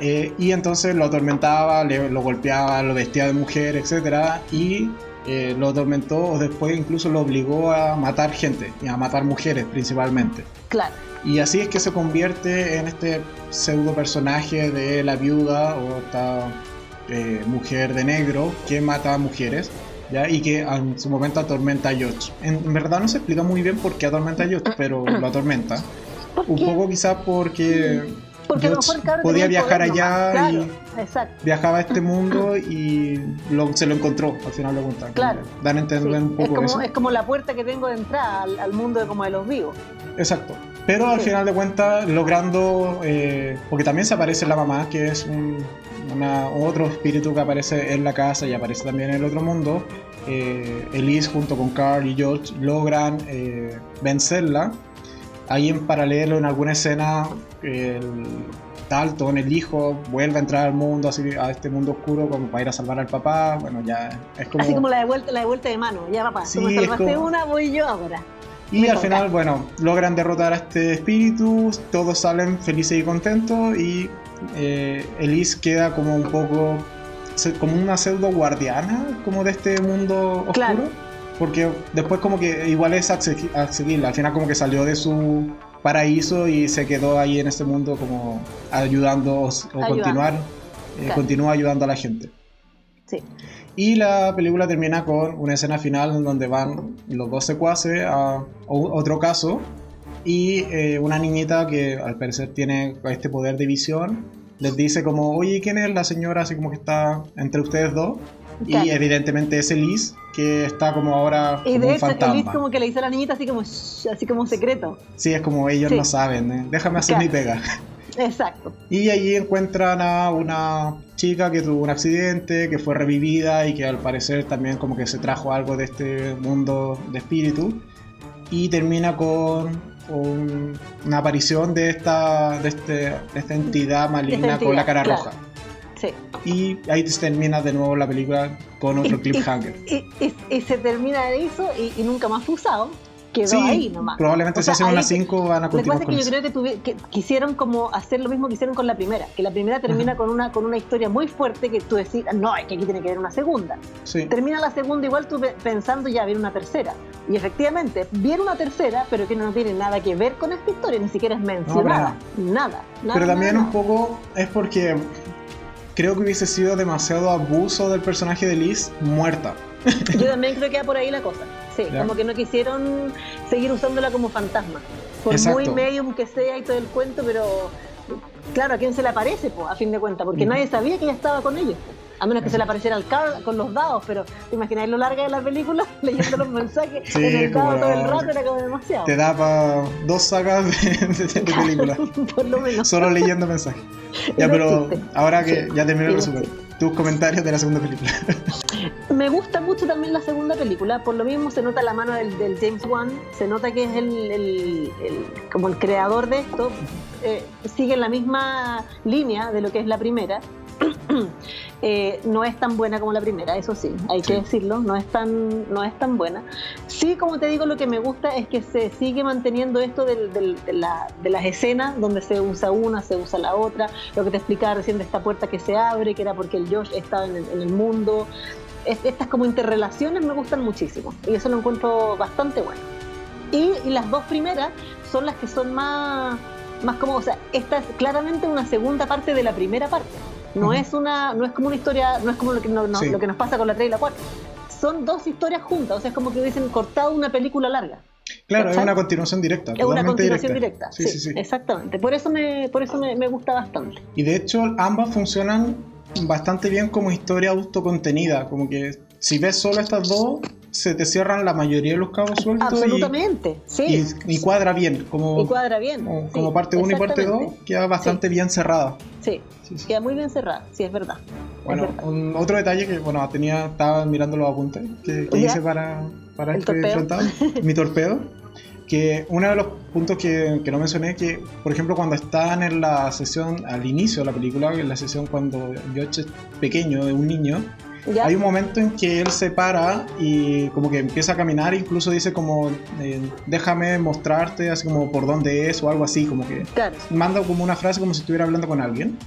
Eh, y entonces lo atormentaba, lo golpeaba, lo vestía de mujer, etc. Y eh, lo atormentó o después incluso lo obligó a matar gente, y a matar mujeres principalmente. Claro. Y así es que se convierte en este pseudo personaje de la viuda o esta eh, mujer de negro que mata a mujeres. ¿ya? y que en su momento atormenta a George. En, verdad no se explica muy bien por qué atormenta a George, pero lo atormenta. Un poco quizás porque, porque podía viajar allá y viajaba a este [laughs] mundo y se lo encontró, al final lo contaron. Claro. Dan a entender un poco es como, eso. Es como la puerta que tengo de entrada al, mundo de, como de los vivos. Exacto. Pero al final de cuentas, logrando, eh, porque también se aparece la mamá, que es un, otro espíritu que aparece en la casa y aparece también en el otro mundo. Eh, Elise junto con Carl y George logran eh, vencerla. Ahí en paralelo, en alguna escena, el Dalton, el hijo, vuelve a entrar al mundo, así, a este mundo oscuro, como para ir a salvar al papá. Bueno, ya es como. Así como la de vuelta, la de, vuelta de mano, ya papá, sí, tú me salvaste una, voy yo ahora. Y al final, bueno, logran derrotar a este espíritu, todos salen felices y contentos y eh, Elise queda como un poco, como una pseudo guardiana como de este mundo oscuro. Porque después como que igual es accesible, al final como que salió de su paraíso y se quedó ahí en este mundo como ayudando o, continuar, eh, continúa ayudando a la gente. Sí. Y la película termina con una escena final en donde van los dos secuaces a otro caso y eh, una niñita que al parecer tiene este poder de visión les dice como, oye, ¿quién es la señora así como que está entre ustedes dos? Y evidentemente es Elise, que está como ahora y como de un hecho, fantasma. Elise como que le dice a la niñita así como, "Shh", así como secreto. Sí, es como ellos Sí. no saben, ¿eh? déjame hacer Claro. mi pega. Exacto. [laughs] Y allí encuentran a una chica que tuvo un accidente, que fue revivida y que al parecer también como que se trajo algo de este mundo de espíritu. Y termina con un- una aparición de esta, de este, de esta entidad maligna con la cara claro. roja. Sí. Y ahí se termina de nuevo la película con otro Y- cliffhanger. Y, y- y se termina de eso y, y nunca más fue usado. Quedó Sí, ahí nomás. probablemente O si sea, hacen ahí una te- 5 van a Lo que continuar pasa es que eso. yo creo que, que quisieron como hacer lo mismo que hicieron con la primera, que la primera termina con una con una historia muy fuerte que tú decís, no, es que aquí tiene que haber una segunda. Sí. Termina la segunda igual tú pe- pensando ya viene una tercera. Y efectivamente, viene una tercera, pero que no tiene nada que ver con esta historia, ni siquiera es mencionada. nada, nada. Pero también nada, un poco es porque creo que hubiese sido demasiado abuso del personaje de Liz muerta. Yo también creo que va por ahí la cosa. Sí, Ya. como que no quisieron seguir usándola como fantasma. Por Exacto. muy medium que sea y todo el cuento, pero claro, ¿a quién se le aparece, po, a fin de cuentas? Porque Mm. nadie sabía que ella estaba con ellos. A menos que se le apareciera al Carl con los dados, pero ¿te imagináis lo larga de la película? [laughs] Leyendo los mensajes Sí, en el dado todo el rato era como demasiado. Te da para dos sagas de, de- de [laughs] película. por lo menos. Solo leyendo mensajes. [laughs] Ya, no pero existe. ahora que Sí. ya terminé el resumen, tus comentarios de la segunda película. Me gusta mucho también la segunda película, por lo mismo se nota la mano del, James Wan, se nota que es el, el- el- como el creador de esto, eh, sigue la misma línea de lo que es la primera. [clears throat] Eh, no es tan buena como la primera, eso sí, hay que decirlo, no es tan no es tan buena. Sí, como te digo, lo que me gusta es que se sigue manteniendo esto del- del- de, la- de las escenas donde se usa una, se usa la otra, lo que te explicaba recién de esta puerta que se abre, que era porque el Josh estaba en el, en el mundo. Es- estas como interrelaciones me gustan muchísimo y eso lo encuentro bastante bueno. Y, y las dos primeras son las que son más, más como, o sea, esta es claramente una segunda parte de la primera parte. No es una, no es como una historia, no es como lo que, no- no- Sí. lo que nos pasa con la 3 y la 4. Son dos historias juntas, o sea, es como que hubiesen cortado una película larga. Claro, es una continuación directa. Es una continuación directa. Sí, sí, sí. Exactamente. Por eso me, por eso me, me gusta bastante. Y de hecho, ambas funcionan bastante bien como historia autocontenida. Como que si ves solo estas dos, se te cierran la mayoría de los cabos sueltos. y- Absolutamente. Sí. Y, y cuadra bien. Como, Y cuadra bien. como, sí, como parte 1 y parte 2, exactamente. queda bastante bien cerrada. Sí, Sí, sí. queda muy bien cerrada, sí, es verdad. Es Bueno, verdad. un- otro detalle que, bueno, tenía, estaba mirando los apuntes que, que hice para, para este torpeo. enfrentado, [laughs] mi torpedo, que uno de los puntos que, que no mencioné, que por ejemplo cuando están en la sesión, al inicio de la película, en la sesión cuando George es pequeño, de un niño, ¿Ya? hay un momento en que él se para y como que empieza a caminar, incluso dice como, eh, déjame mostrarte, así como por dónde es o algo así, como que Claro. manda como una frase como si estuviera hablando con alguien.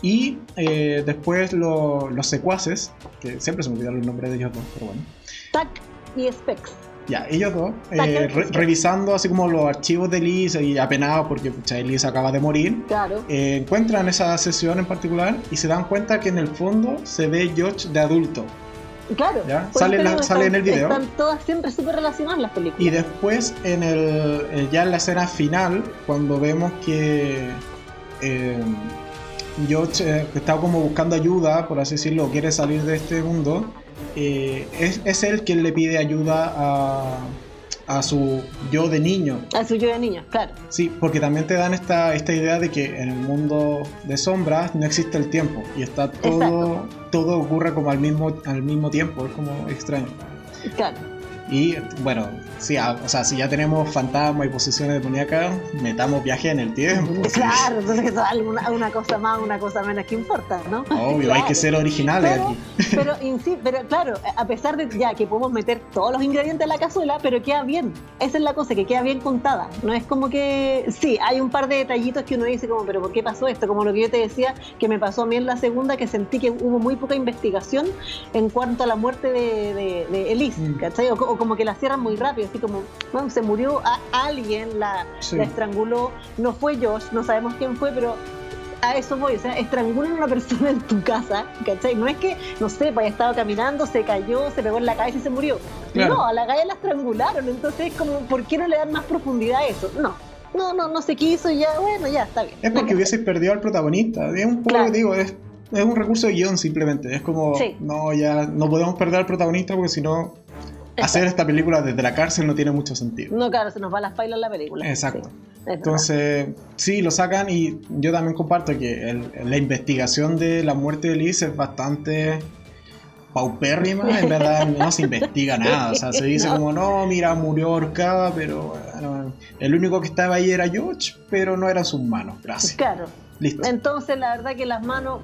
Y eh, después lo- los secuaces, que siempre se me olvidan los nombres de ellos dos, pero bueno. Tac y Specs. Ya, ellos dos, eh, re- revisando así como los archivos de Liz y apenados porque pucha, Liz acaba de morir, Claro. eh, encuentran esa sesión en particular y se dan cuenta que en el fondo se ve George de adulto. Claro. ¿Ya? Sale la- sale en el video. Están todas siempre súper relacionadas las películas. Y después, en el, eh, ya en la escena final, cuando vemos que eh, George que está como buscando ayuda, por así decirlo, quiere salir de este mundo, eh, es, es él quien le pide ayuda a, a su yo de niño. A su yo de niño, claro. Sí, porque también te dan esta, esta idea de que en el mundo de sombras no existe el tiempo y está todo, todo ocurre como al mismo, al mismo tiempo, es como extraño. Claro. Y bueno, sí, a- o sea, si ya tenemos fantasmas y posiciones demoníacas, metamos viaje en el tiempo. [laughs] sí. Claro, entonces alguna, una cosa más, una cosa menos que importa, ¿no? Obvio, hay que ser originales Pero, aquí. [laughs] pero, insi- pero claro, a pesar de ya que podemos meter todos los ingredientes en la cazuela, pero queda bien. Esa es la cosa, que queda bien contada. No es como que, sí, hay un par de detallitos que uno dice como, pero ¿por qué pasó esto? Como lo que yo te decía, que me pasó a mí en la segunda, que sentí que hubo muy poca investigación en cuanto a la muerte de, de, de Elise, Mm. ¿cachai? O como que la cierran muy rápido, así como, bueno, se murió a alguien, la, Sí. la estranguló, no fue Josh, no sabemos quién fue, pero a eso voy, o sea, estrangulan a una persona en tu casa, ¿cachai? No es que, no sé, pues haya estado caminando, se cayó, se pegó en la cabeza y se murió. Claro. No, a la galla la estrangularon, entonces como, ¿por qué no le dan más profundidad a eso? No, no, no, no se quiso y ya, bueno, ya está bien. Es porque hubieses perdido al protagonista. Es un poco digo, es, es, un recurso de guion simplemente. Es como, no, ya no podemos perder al protagonista porque si no, hacer esta película desde la cárcel no tiene mucho sentido. No, claro, se nos va la en la película. Exacto. Entonces, sí, lo sacan y yo también comparto que la investigación de la muerte de Liz es bastante paupérrima, en verdad no se investiga [laughs] nada, o sea, se dice como, no, mira, murió ahorcada, pero el único que estaba ahí era George, pero no eran sus manos, gracias. Claro. Listo. Entonces, la verdad que las manos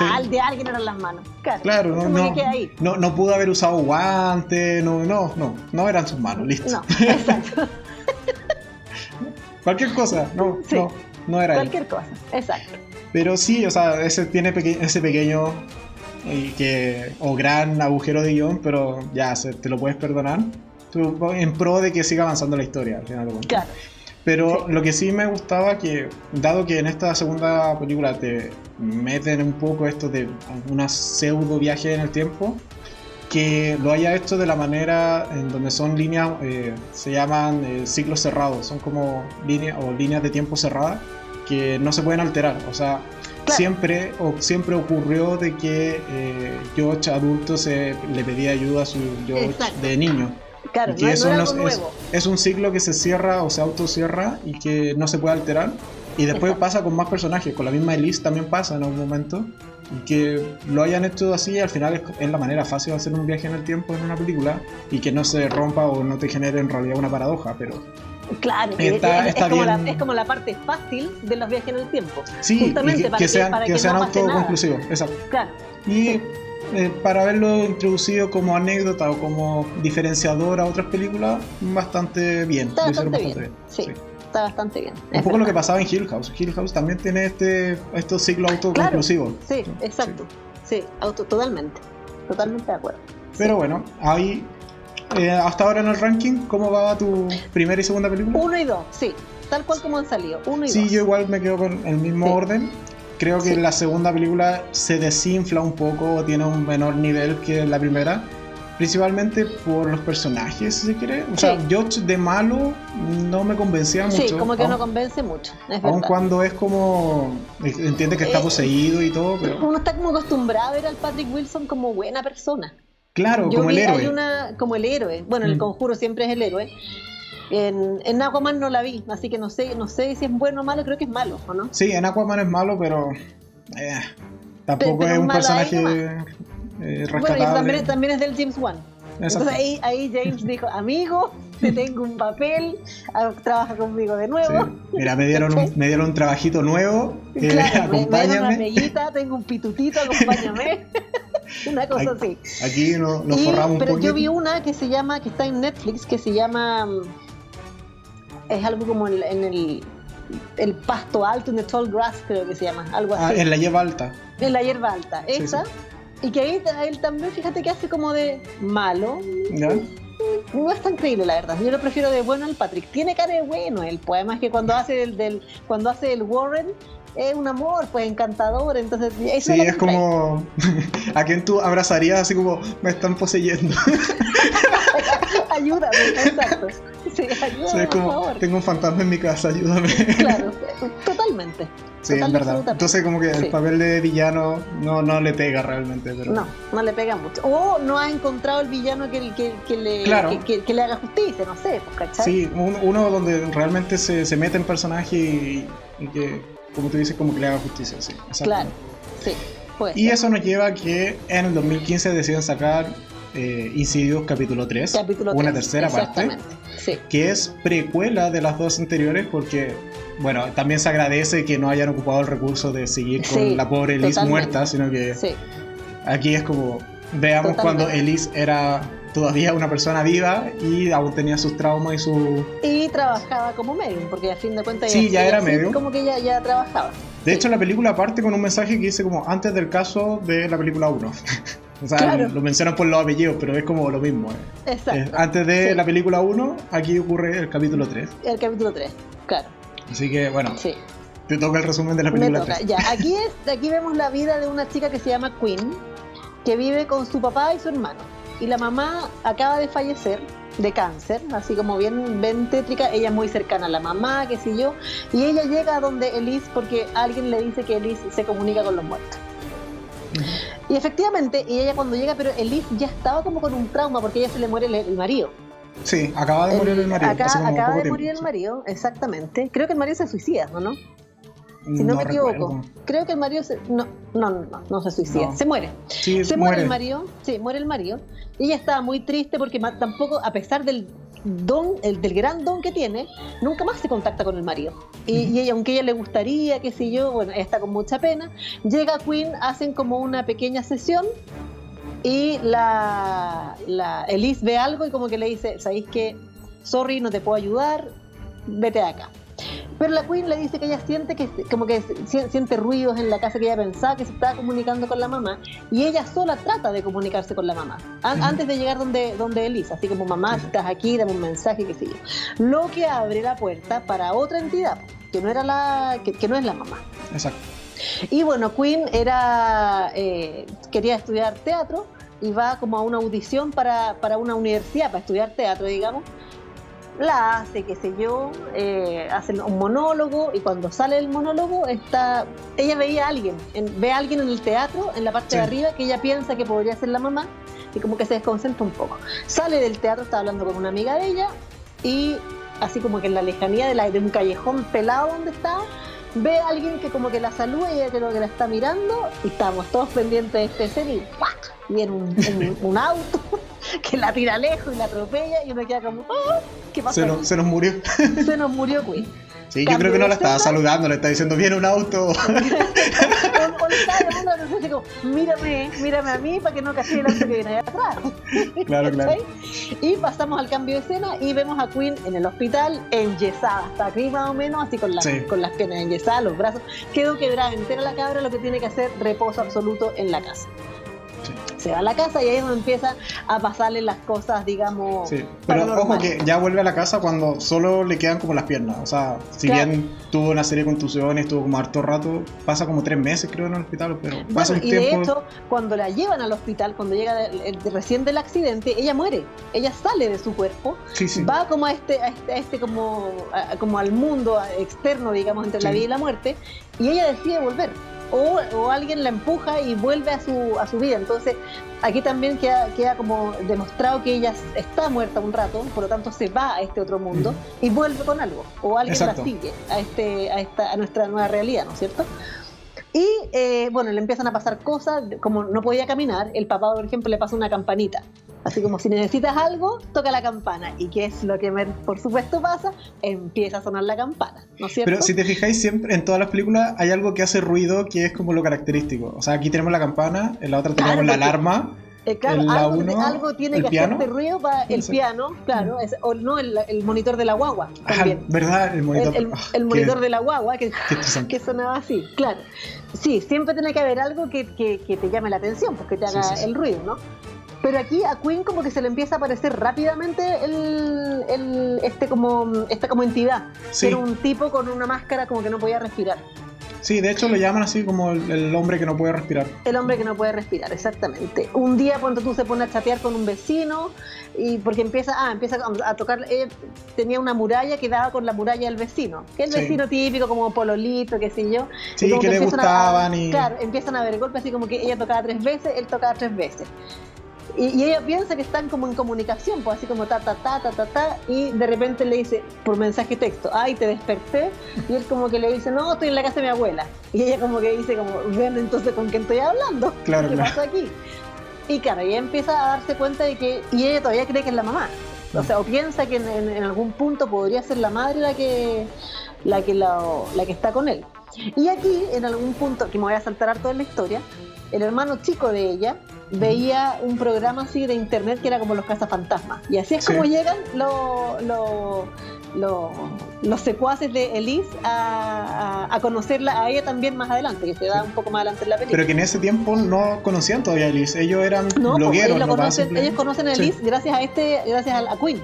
Al de alguien eran las manos. Claro, no, no, no, no, pudo haber usado guantes, no, no, no, no eran sus manos, listo. No, [laughs] exacto. Cualquier cosa, no, no, no era Cualquier cosa, exacto. Pero sí, o sea, ese tiene ese pequeño y que, o gran agujero de guion, pero ya se, te lo puedes perdonar. en pro de que siga avanzando la historia, al final Claro. Pero lo que sí me gustaba que, dado que en esta segunda película te meten un poco esto de una pseudo viaje en el tiempo, que lo haya hecho de la manera en donde son líneas, eh, se llaman eh, ciclos cerrados, son como líneas o líneas de tiempo cerradas que no se pueden alterar. O sea, siempre, o, siempre ocurrió de que eh, George adulto se, le pedía ayuda a su George de niño. Claro, no, eso es, es, un ciclo que se cierra o se autocierra y que no se puede alterar. Y después pasa con más personajes, con la misma Elise también pasa en algún momento. Y que lo hayan hecho así, al final es, la manera fácil de hacer un viaje en el tiempo en una película y que no se rompa o no te genere en realidad una paradoja, pero Claro, es, como la, es, como la, parte fácil de los viajes en el tiempo. Sí, Justamente que, para que, sean, que, sean autoconclusivos, exacto. Claro. Y eh, para haberlo introducido como anécdota o como diferenciador a otras películas, bastante bien. Está bastante, bien. Sí, está bastante bien. Un poco lo que pasaba en Hill House. Hill House también tiene este estos ciclos autoconclusivos. sí, exacto. Sí, auto, totalmente. Totalmente de acuerdo. Pero bueno, ahí eh, hasta ahora en el ranking, ¿cómo va tu primera y segunda película? Uno y dos, sí. Tal cual como han salido. Uno y sí, yo igual me quedo con el mismo orden. Creo que la segunda película se desinfla un poco o tiene un menor nivel que la primera. Principalmente por los personajes, si se quiere. O sea, George de malo no me convencía mucho. Sí, como que no convence mucho. aun cuando es como. Entiende que está eh, poseído y todo, pero. Uno está como acostumbrado a ver al Patrick Wilson como buena persona. Claro, como el héroe. Hay una, como el héroe. Bueno, el mm. conjuro siempre es el héroe. En, en, Aquaman no la vi, así que no sé, no sé si es bueno o malo, creo que es malo, ¿o no? Sí, en Aquaman es malo, pero eh, tampoco es un personaje eh, Bueno, también, es del James Wan. Entonces ahí, ahí, James dijo, amigo, te tengo un papel, trabaja conmigo de nuevo. Mira, me dieron, un, me dieron un trabajito nuevo, eh, claro, Me, me dieron una mellita, tengo un pitutito, acompáñame. [laughs] una cosa así. Aquí nos, nos forramos un Pero yo vi una que se llama, que está en Netflix, que se llama. Es algo como en, el, el pasto alto, en el tall grass, creo que se llama, algo ah, así. Ah, en la hierba alta. En la hierba alta, esa. Y que ahí él también, fíjate que hace como de malo. No es tan creíble, la verdad. Yo lo prefiero de bueno al Patrick. Tiene cara de bueno el poema, es que cuando hace del, del cuando hace el Warren, es un amor, pues encantador. Entonces, eso sí, es, como [laughs] a quien tú abrazarías así como me están poseyendo. [laughs] ayúdame, exacto. [laughs] Sí, ayúdame, por favor. tengo un fantasma en mi casa, ayúdame. claro, [laughs] totalmente. Sí, es verdad. Entonces como que el papel de villano no, no le pega realmente. Pero... No, no le pega mucho. O no ha encontrado el villano que, que, que le, que, le haga justicia, no sé, pues, ¿cachai? Sí, uno donde realmente se, se mete en personaje y, y que como tú dices, como que le haga justicia, sí. Claro, sí. y eso nos lleva a que en el 2015 deciden sacar eh, Insidious capítulo 3, una tercera parte, que es precuela de las dos anteriores porque, bueno, también se agradece que no hayan ocupado el recurso de seguir con la pobre Elise muerta, sino que aquí es como, veamos cuando Elise era todavía una persona viva y aún tenía sus traumas y su... Y trabajaba como medium, porque a fin de cuentas... Sí, ya, era medium. Como que ya, ya trabajaba. De hecho, la película parte con un mensaje que dice como antes del caso de la película 1. [laughs] o sea, lo mencionan por los apellidos, pero es como lo mismo. Eh. Exacto. antes de la película 1, aquí ocurre el capítulo 3. El capítulo 3, claro. Así que, bueno. Sí. Te toca el resumen de la película. Me toca, ya. [laughs] Aquí, es, aquí vemos la vida de una chica que se llama Queen, que vive con su papá y su hermano y la mamá acaba de fallecer de cáncer, así como bien, bien tétrica, ella es muy cercana a la mamá, qué sé yo, y ella llega a donde Elise porque alguien le dice que Elise se comunica con los muertos. Y efectivamente, y ella cuando llega, pero Elise ya estaba como con un trauma porque ella se le muere el, marido. Sí, acaba de morir el marido. acaba de morir el marido, exactamente. Creo que el marido se suicida, ¿no? Si no, me equivoco. Creo que el marido se, no, no, no, no se suicida, se muere. se muere. el marido, sí, muere el marido. Y ella estaba muy triste porque tampoco, a pesar del don, el, del gran don que tiene, nunca más se contacta con el marido. Y, ella, aunque ella le gustaría, qué sé yo, bueno, está con mucha pena. Llega Queen, hacen como una pequeña sesión y la, la Elise ve algo y como que le dice, ¿sabéis que Sorry, no te puedo ayudar, vete acá. Pero la Queen le dice que ella siente que como que siente ruidos en la casa que ella pensaba que se estaba comunicando con la mamá y ella sola trata de comunicarse con la mamá antes de llegar donde, donde Elisa, así como mamá, si estás aquí, dame un mensaje, que sigue. Lo que abre la puerta para otra entidad que no era la que, no es la mamá. Exacto. Y bueno, Queen era eh, quería estudiar teatro y va como a una audición para, para una universidad para estudiar teatro, digamos la hace, qué sé yo, eh, hace un monólogo y cuando sale el monólogo está, ella veía a alguien, ve a alguien en el teatro, en la parte de arriba, que ella piensa que podría ser la mamá y como que se desconcentra un poco. Sale del teatro, está hablando con una amiga de ella y así como que en la lejanía de, la, de un callejón pelado donde está, ve a alguien que como que la saluda y ella creo que la está mirando y estamos todos pendientes de este escena y ¡pac! viene [laughs] un auto [laughs] que la tira lejos y la atropella y uno queda como, oh, ¿qué pasa? Se, nos, se nos murió. se nos murió Queen. Sí, yo creo que no la estaba saludando, le estaba diciendo, viene un auto. [laughs] o, digo, mírame, mírame a mí para que no castigue el auto que viene allá atrás. [laughs] Claro, claro. Y pasamos al cambio de escena y vemos a Queen en el hospital, enyesada, hasta aquí más o menos, así con, las con las piernas enyesadas, los brazos. Quedó quebrada entera la cabra, lo que tiene que hacer, reposo absoluto en la casa se va a la casa y ahí es donde empieza a pasarle las cosas, digamos. Sí, pero ojo que ya vuelve a la casa cuando solo le quedan como las piernas. O sea, si bien tuvo una serie de contusiones, tuvo como harto rato, pasa como tres meses creo en el hospital, pero pasa un y tiempo. de hecho, cuando la llevan al hospital, cuando llega recién del accidente, ella muere. Ella sale de su cuerpo, va como a este, a este, este como, como al mundo externo, digamos, entre la vida y la muerte, y ella decide volver o, alguien la empuja y vuelve a su, a su vida. Entonces, aquí también queda, queda como demostrado que ella está muerta un rato, por lo tanto se va a este otro mundo y vuelve con algo, o alguien la sigue a, este, a, esta, a nuestra nueva realidad, ¿no es cierto? Y eh, bueno, le empiezan a pasar cosas, como no podía caminar, el papá, por ejemplo, le pasa una campanita. Así como si necesitas algo, toca la campana. ¿Y qué es lo que por supuesto pasa? Empieza a sonar la campana, ¿no es cierto? Pero si te fijáis, siempre en todas las películas hay algo que hace ruido que es como lo característico. O sea, aquí tenemos la campana, en la otra tenemos la alarma. Eh, claro, algo, tiene que hacer de ruido para el piano, claro, o no el, monitor de la guagua también. ¿Verdad? El monitor, el, ah, monitor de la guagua que, que, sonaba así, claro. Sí, siempre tiene que haber algo que, te llame la atención, pues que te haga el ruido, ¿no? Pero aquí a Queen como que se le empieza a aparecer rápidamente el, este como esta como entidad. Era un tipo con una máscara como que no podía respirar. Sí, de hecho lo llaman así como el, hombre que no puede respirar. El hombre que no puede respirar, exactamente. Un día cuando tú se pone a chatear con un vecino y porque empieza, ah, empieza a tocar, ella tenía una muralla que daba con la muralla del vecino, que es el vecino típico como pololito, qué sé yo. Sí, que, le gustaban y... Claro, empiezan a ver golpes así como que ella tocaba tres veces, él tocaba tres veces. Y, ella piensa que están como en comunicación, pues así como ta, ta, ta, ta, ta, ta, y de repente le dice por mensaje texto, ay, te desperté, y él como que le dice, no, estoy en la casa de mi abuela. Y ella como que dice, como, ven entonces con quién estoy hablando, claro, ¿qué pasa aquí? Y claro, ella empieza a darse cuenta de que, y ella todavía cree que es la mamá. O sea, o piensa que en, algún punto podría ser la madre la que, la que, la, la que está con él. Y aquí, en algún punto, que me voy a saltar harto en la historia, el hermano chico de ella veía un programa así de internet que era como los cazafantasmas. Y así es como llegan los, los, secuaces de Elise a, a, conocerla a ella también más adelante, que se da un poco más adelante en la película. Pero que en ese tiempo no conocían todavía a Elise, ellos eran no, pues, blogueros. Ellos, conocen, ellos conocen a Elise gracias a este, gracias a, Queen.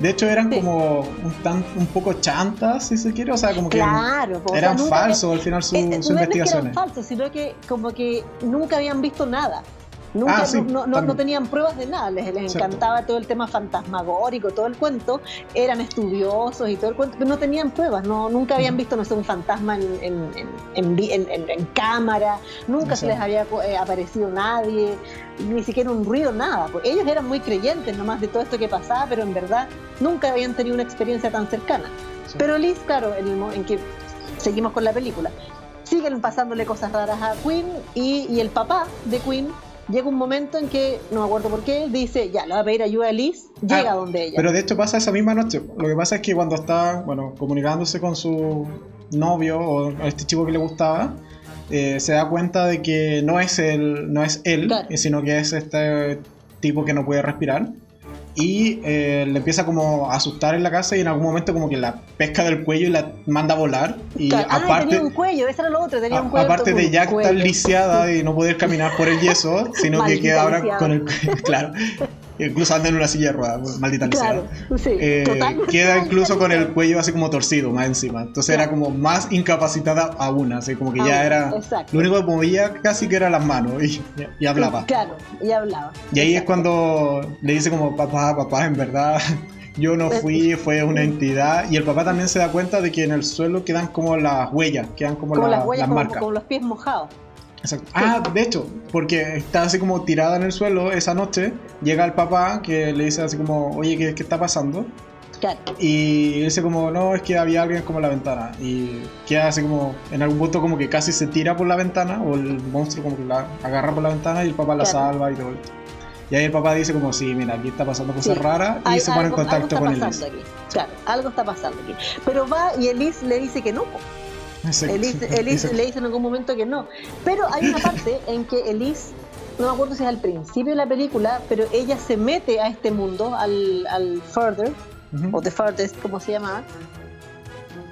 De hecho, eran como un, tan, un poco chantas, si se quiere. O sea, como que eran falsos al final sus, eh, investigaciones. No eran falsos, sino que como que nunca habían visto nada. Nunca, Ah, sí, no, no- no tenían pruebas de nada, les, les Cierto. encantaba todo el tema fantasmagórico, todo el cuento, eran estudiosos y todo el cuento, pero no tenían pruebas, no, nunca habían visto, no sé, un fantasma en, en, en- en cámara, nunca se les había eh, aparecido nadie, ni siquiera un ruido, nada. Pues ellos eran muy creyentes nomás de todo esto que pasaba, pero en verdad nunca habían tenido una experiencia tan cercana. Sí. Pero Liz, claro, en, el en que seguimos con la película, siguen pasándole cosas raras a Queen y, y el papá de Queen llega un momento en que, no me acuerdo por qué, dice, ya, le va a pedir ayuda a Liz, llega Ah, donde ella. Pero de hecho pasa esa misma noche. Lo que pasa es que cuando está, bueno, comunicándose con su novio o a este chico que le gustaba, eh, se da cuenta de que no es él, no es él, Claro. sino que es este tipo que no puede respirar. Y eh, le empieza como a asustar en la casa y en algún momento como que la pesca del cuello y la manda a volar. Y Claro, ah, aparte, tenía un cuello, ese era lo otro, tenía un cuello. aparte de estar cuello. lisiada [laughs] y no poder caminar por el yeso, sino que queda ahora con el... [laughs] claro, incluso anda en una silla de ruedas, maldita. Claro, sí, Eh, queda incluso con el cuello así como torcido más encima. Entonces era como más incapacitada aún, así como que ya era... exacto. Lo único que movía casi que eran las manos y, y hablaba. Claro, y hablaba. Y ahí es cuando le dice como, papá, papá, en verdad, [laughs] yo no fui, fue una entidad. Y el papá también se da cuenta de que en el suelo quedan como las huellas, quedan como, Como la- las huellas, las como, marcas. como los pies mojados. Exacto. Ah, de hecho, porque está así como tirada en el suelo esa noche, llega el papá que le dice así como, oye, ¿qué, qué está pasando? Claro. Y dice como, no, es que había alguien como en la ventana. Y queda así como, en algún punto como que casi se tira por la ventana, o el monstruo como que la agarra por la ventana y el papá la Claro. salva y todo esto. Y ahí el papá dice como, sí, mira, aquí está pasando cosas Sí. raras y Hay se pone en contacto algo con está Elise. pasando aquí. Claro, algo está pasando aquí. Pero va y Elise le dice que no. Elise, [laughs] le dice en algún momento que no. Pero hay una parte [laughs] en que Elise, no me acuerdo si es al principio de la película, pero ella se mete a este mundo, al, al Further, o The Farthest, como se llamaba.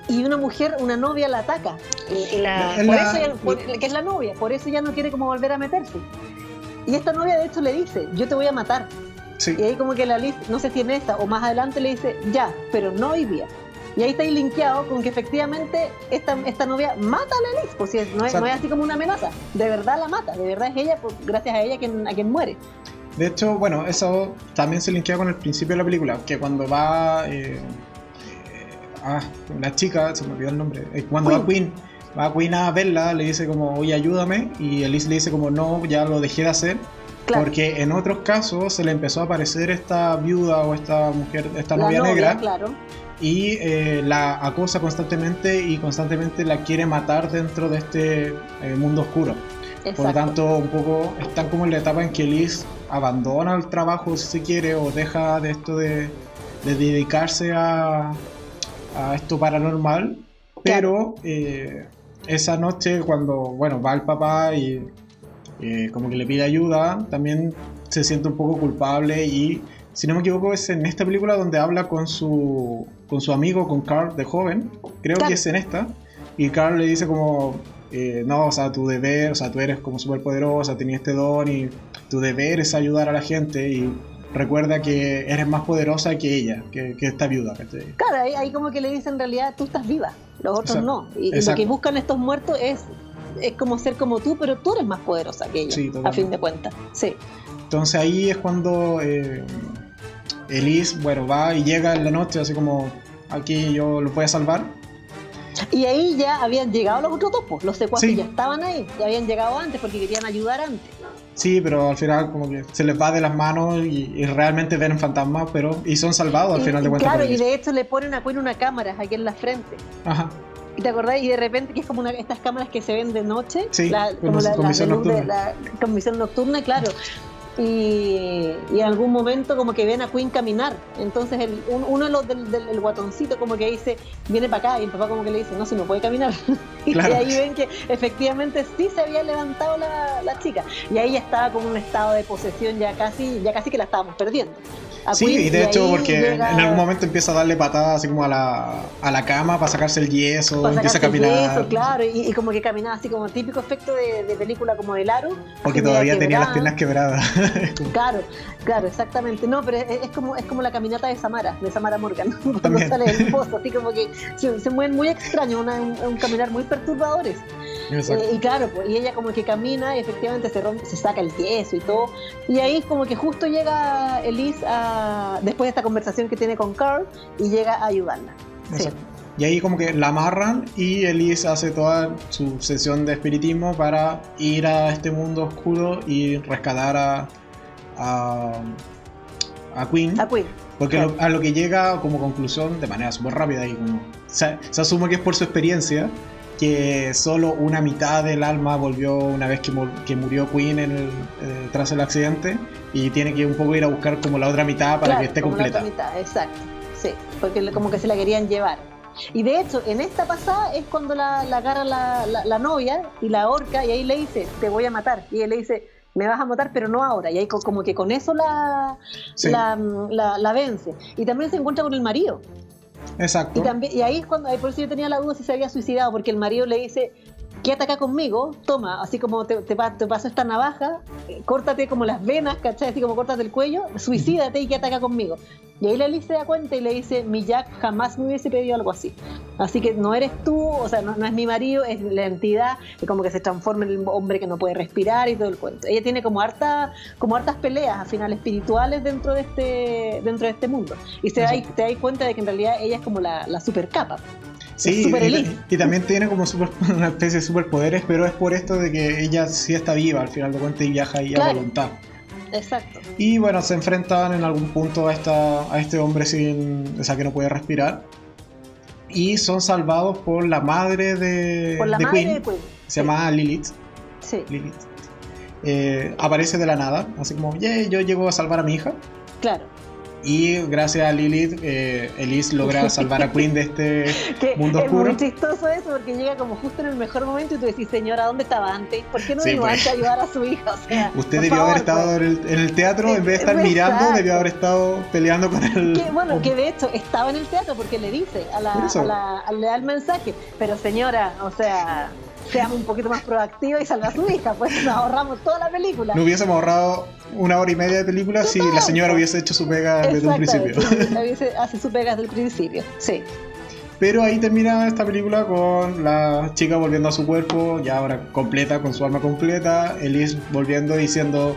Y una mujer, una novia la ataca. Y- y la- por eso por- que es la novia, por eso ya no quiere como volver a meterse. Y esta novia de hecho le dice, yo te voy a matar. Sí. Y ahí como que la Liz, no sé si en esta o más adelante le dice, ya, pero no hoy día. Y ahí está ahí linkeado con que efectivamente esta, esta novia mata a la Liz, pues si es- no, es, no es así como una amenaza, de verdad la mata, de verdad es ella, pues, gracias a ella quien, a quien muere. De hecho, bueno, eso también se linkea con el principio de la película, que cuando va... eh, eh, ah, la chica, se me olvidó el nombre, eh, cuando va Queen, va Queen a verla, le dice como, oye, ayúdame, y Elise le dice como, no, ya lo dejé de hacer, Claro, porque en otros casos se le empezó a aparecer esta viuda o esta mujer, esta la novia, negra, claro. Y eh, la acosa constantemente y constantemente la quiere matar dentro de este eh, mundo oscuro. Por lo tanto, un poco están como en la etapa en que Liz abandona el trabajo si se quiere o deja de esto de, de dedicarse a, a esto paranormal. Pero eh, esa noche cuando bueno va el papá y como que le pide ayuda, también se siente un poco culpable y si no me equivoco es en esta película donde habla con su, con su amigo, con Carl de joven, creo que es en esta, y Carl le dice como, eh, no, o sea, tu deber, o sea, tú eres como súper poderosa, tenías este don y tu deber es ayudar a la gente y recuerda que eres más poderosa que ella, que, que esta viuda. ¿cachai? Claro, ahí, ahí como que le dicen en realidad tú estás viva, los otros Exacto. no. Y, y lo que buscan estos muertos es, es como ser como tú, pero tú eres más poderosa que ella, Sí, a fin de cuentas. Sí, Entonces ahí es cuando eh, Elise, bueno, va y llega en la noche así como, aquí yo lo voy a salvar. Y ahí ya habían llegado los otros dos, pues, los secuaces Sí. ya estaban ahí, ya habían llegado antes porque querían ayudar antes. Sí, pero al final como que se les va de las manos y, y realmente ven fantasmas, pero y son salvados al Y- final de cuentas. claro, y de hecho le ponen a Quinn una cámara aquí en la frente. Ajá. ¿Y te acordás? Y de repente, que es como una, estas cámaras que se ven de noche, Sí, la, como la, con la visión luz de- nocturna. la- con visión nocturna, claro. Y, y en algún momento como que ven a Queen caminar. Entonces el, un- uno de los del, del el guatoncito como que dice, viene para acá, y el papá como que le dice, no, si no puede caminar. [laughs] y Claro. ahí ven que efectivamente sí se había levantado la, la chica. Y ahí ya estaba como un estado de posesión ya casi, ya casi que la estábamos perdiendo. A Sí, Queen, y de hecho ahí porque llega- en algún momento empieza a darle patadas así como a la, a la cama para sacarse el yeso, empieza a caminar. yeso, claro, y, y como que caminaba así como típico efecto de, de película como del aro. Porque todavía tenía las piernas quebradas. [laughs] Claro, claro, exactamente. No, pero es, es como es como la caminata de Samara, de Samara Morgan, [laughs] cuando También. sale del pozo, [laughs] así como que se, se mueven muy extraño, una- un, un caminar muy perturbadores. Eh, y claro, pues, y ella como que camina y efectivamente se, rompe, se saca el yeso y todo. Y ahí como que justo llega Elise a, después de esta conversación que tiene con Carl y llega a ayudarla. Y ahí como que la amarran y Elise hace toda su sesión de espiritismo para ir a este mundo oscuro y rescatar a, a, a Queen. A Queen. Porque a lo que llega como conclusión de manera súper rápida y como se, asume que es por su experiencia que solo una mitad del alma volvió una vez que, que murió Queen en el, eh, tras el accidente y tiene que un poco ir a buscar como la otra mitad para que esté completa. La otra mitad, exacto. Sí, porque como que se la querían llevar. Y de hecho, en esta pasada es cuando la, agarra la, la, novia y la ahorca y ahí le dice, te voy a matar. Y él le dice, me vas a matar, pero no ahora. Y ahí como que con eso la, la, la, vence. Y también se encuentra con el marido. Exacto. Y, también, y ahí es cuando, por eso yo tenía la duda si se había suicidado, porque el marido le dice, quédate acá conmigo, toma, así como te, te, paso esta navaja, eh, córtate como las venas, ¿cachai? Así como córtate el cuello, suicídate y quédate acá conmigo. Y ahí Liz se da cuenta y le dice, mi Jack jamás me hubiese pedido algo así. Así que no eres tú, o sea, no, es mi marido, es la entidad que como que se transforma en el hombre que no puede respirar y todo el cuento. Ella tiene como harta, como hartas peleas al final espirituales dentro de este, dentro de este mundo. Y se da, te das cuenta de que en realidad ella es como la, la super capa. Sí, y, también tiene como super, [laughs] una especie de superpoderes, pero es por esto de que ella sí está viva al final de cuentas y viaja ahí a voluntad. Exacto. Y bueno, se enfrentan en algún punto a, esta, a este hombre sin, o sea, que no puede respirar. Y son salvados por la madre de, por la de, madre Queen, de Queen. Se llama Lilith. Sí. Lilith. Eh, aparece de la nada, así como, yeah, yo llego a salvar a mi hija. Claro. Y gracias a Lilith, eh, Elise logra [laughs] salvar a Queen de este mundo oscuro. Es muy chistoso eso porque llega como justo en el mejor momento y tú decís, señora, ¿dónde estaba antes? ¿Por qué no sí, pues. antes a ayudar a su hija? O sea, [laughs] Usted debió haber estado pues. en, el, teatro, en vez de estar mirando, debió haber estado peleando con él. bueno, que de hecho estaba en el teatro porque le dice a la, a la, al, al mensaje, pero señora, o sea, seamos un poquito más proactivos y salga a su hija, pues nos ahorramos toda la película. No hubiésemos ahorrado una hora y media de película si la señora hubiese hecho su pega desde un principio. [laughs] hubiese hace su pega desde el principio, sí. Pero ahí termina esta película con la chica volviendo a su cuerpo, ya ahora completa, con su alma completa, Elise volviendo diciendo,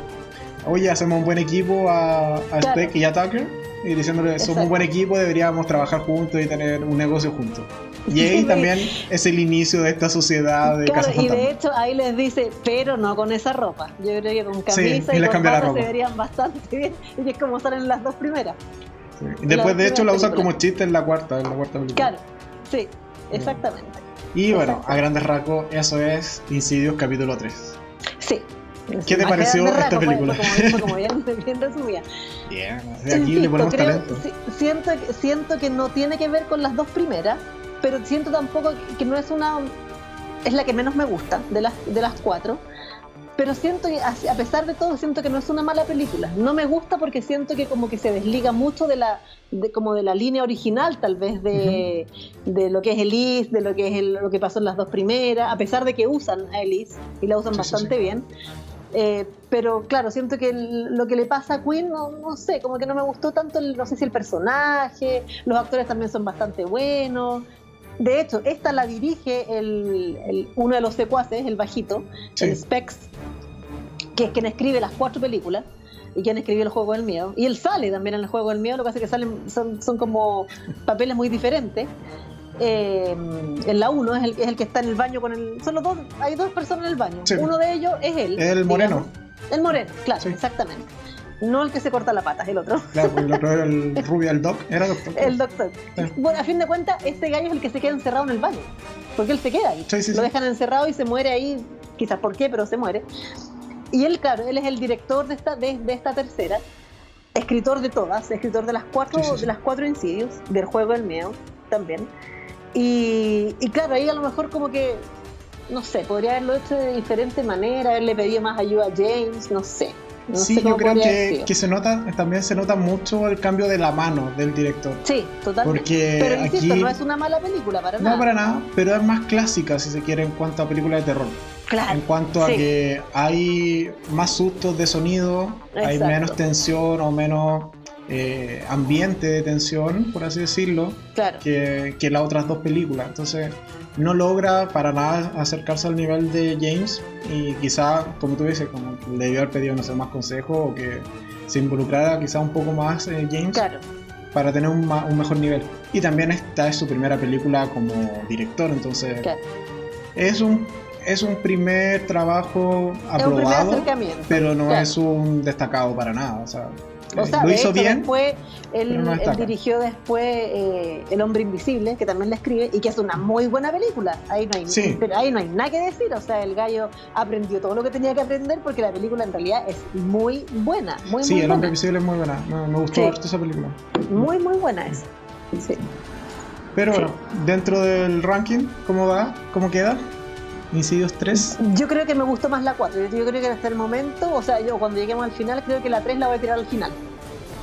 oye, hacemos un buen equipo a, a Speck y a Tucker, y diciéndole, somos un buen equipo, deberíamos trabajar juntos y tener un negocio juntos. Y ahí [laughs] también es el inicio de esta sociedad de claro, Y de hecho ahí les dice, pero no con esa ropa. Yo creo que con camisa y, con ropa se verían bastante bien. Y es como salen las dos primeras. Y después de hecho la usan como chiste en la cuarta, en la cuarta película. Claro, sí, exactamente. Y bueno, a grandes rasgos, eso es Insidious capítulo 3. Sí. ¿Qué te pareció esta película? como, como, [laughs] bien, bien resumida. Bien, aquí le ponemos talento. Siento, siento que no tiene que ver con las dos primeras, pero siento tampoco que no es una es la que menos me gusta de las de las cuatro pero siento que a pesar de todo siento que no es una mala película. No me gusta porque siento que como que se desliga mucho de la de, como de la línea original tal vez de, de lo que es Elise de lo que es lo que pasó en las dos primeras a pesar de que usan a Elise y la usan bastante bien. Eh, pero claro, siento que lo que le pasa a Queen, no, no sé, como que no me gustó tanto, el, no sé si el personaje, los actores también son bastante buenos, de hecho, esta la dirige el, uno de los secuaces, el bajito, el Specs, que es quien escribe las cuatro películas y quien escribió el juego del miedo. Y él sale también en el juego del miedo, lo que hace que salen, son, son como papeles muy diferentes. Eh, en la 1 es el, es el que está en el baño con el. Son los dos, hay dos personas en el baño. Uno de ellos es él. El moreno. el moreno, claro, exactamente. No el que se corta la pata, el otro. [laughs] Claro, el otro era el rubio, el doc, era doctor. El doctor. Bueno, a fin de cuentas, este gallo es el que se queda encerrado en el baño. Porque él se queda ahí. Lo dejan encerrado y se muere ahí, quizás por qué, pero se muere. Y él, claro, él es el director de esta, de, esta tercera, escritor de todas, escritor de las cuatro, de las cuatro incidios, del juego del miedo también. Y, y claro, ahí a lo mejor como que no sé, podría haberlo hecho de diferente manera, haberle pedido más ayuda a James, no sé sí, yo creo que, que, se nota, también se nota mucho el cambio de la mano del director. Sí, totalmente. Porque pero insisto, no es una mala película para nada. No, para nada, pero es más clásica, si se quiere, en cuanto a películas de terror. Claro. En cuanto a que hay más sustos de sonido, hay menos tensión o menos eh, ambiente de tensión, por así decirlo, que, que las otras dos películas. Entonces, no logra para nada acercarse al nivel de James y quizá, como tú dices, como le debió haber pedido, no sé, más consejo o que se involucrara quizá un poco más eh, James para tener un, un, mejor nivel. Y también esta es su primera película como director, entonces es un es un primer trabajo aprobado, pero no es un destacado para nada. O sea, o sea, lo hizo bien. Después, él, dirigió después eh, El Hombre Invisible, que también la escribe, y que es una muy buena película. Ahí no, hay, pero ahí no hay nada que decir. O sea, el gallo aprendió todo lo que tenía que aprender porque la película en realidad es muy buena. Muy, sí, El Hombre Invisible es muy buena. Me, gustó sí. esa película. Muy, muy buena es. Sí. Pero bueno, dentro del ranking, ¿cómo va? ¿Cómo queda? Insidious 3? Yo creo que me gustó más la 4. Yo, creo que hasta el momento, o sea, yo cuando lleguemos al final, creo que la 3 la voy a tirar al final.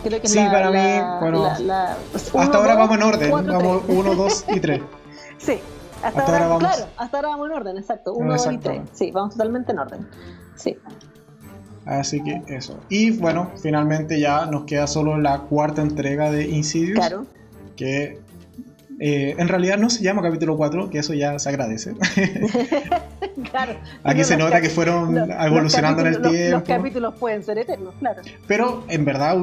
Creo que sí, para mí, bueno, hasta ahora vamos en orden. vamos 1, 2 y 3. [laughs] sí, hasta, ahora, vamos... claro, hasta ahora vamos en orden, exacto. 1, 2 y 3. Sí, vamos totalmente en orden. Sí. Así que eso. Y bueno, finalmente ya nos queda solo la cuarta entrega de Insidious. Claro. Que eh, en realidad no se llama capítulo 4, que eso ya se agradece. [laughs] claro. Aquí se nota que fueron evolucionando en el tiempo. Los capítulos pueden ser eternos, claro. Pero en verdad,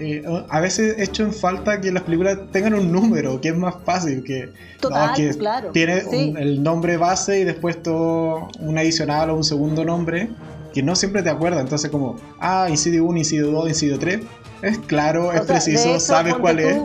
eh, a veces he hecho en falta que las películas tengan un número, que es más fácil. Que, Total, claro. Tiene el nombre base y después todo un adicional o un segundo nombre que no siempre te acuerdas. Entonces, como, ah, incidio 1, incidio 2, incidio 3. Es claro, es preciso, sabes cuál es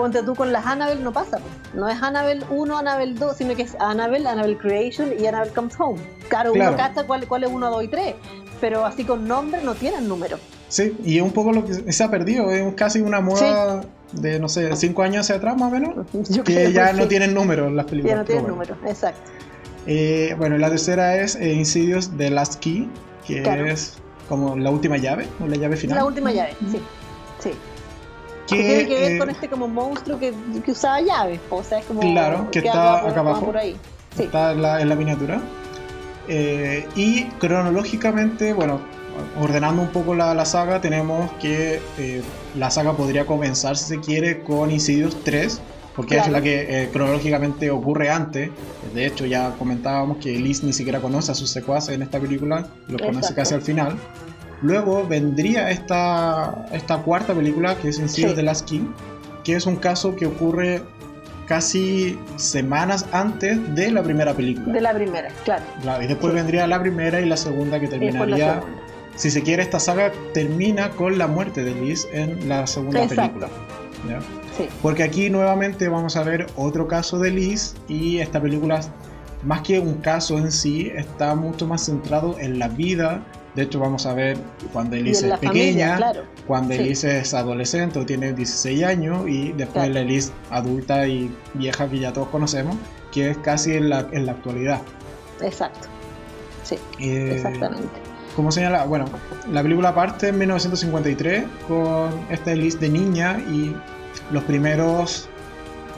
ponte tú con las Annabelle no pasa, no es Annabelle 1, Annabelle 2, sino que es Annabelle, Annabelle Creation y Annabelle Comes Home. Claro, uno cacha cuál, cuál es 1, 2 y 3, pero así con nombre no tienen número. Sí, y es un poco lo que se ha perdido, es casi una moda de, no sé, 5 años hacia atrás más o menos, [laughs] que ya no tienen número las películas. Ya no tienen número, exacto. Eh, bueno, la tercera es eh, Insidious The Last Key, que es como la última llave, o la llave final. La última llave, sí. Sí que, tiene que ver con este como monstruo que, que, usaba llaves, o sea, es como claro, que está acá abajo, por ahí. está en la, miniatura. Eh, y cronológicamente, bueno, ordenando un poco la, saga, tenemos que eh, la saga podría comenzar, si se quiere, con Insidious 3, porque es la que eh, cronológicamente ocurre antes. De hecho, ya comentábamos que Liz ni siquiera conoce a sus secuaces en esta película, lo conoce casi al final. Luego vendría esta, esta cuarta película, que es En sí. de Last King, que es un caso que ocurre casi semanas antes de la primera película. De la primera, claro. y después vendría la primera y la segunda que terminaría... Si se quiere, esta saga termina con la muerte de Liz en la segunda película. Sí. Porque aquí nuevamente vamos a ver otro caso de Liz y esta película, más que un caso en sí, está mucho más centrado en la vida de hecho, vamos a ver cuando Elise es pequeña, cuando Elise es adolescente o tiene 16 años y después la Elise adulta y vieja que ya todos conocemos, que es casi en la, en la actualidad. Exacto. Sí, eh, exactamente. Como señala, bueno, la película parte en 1953 con esta Elise de niña y los primeros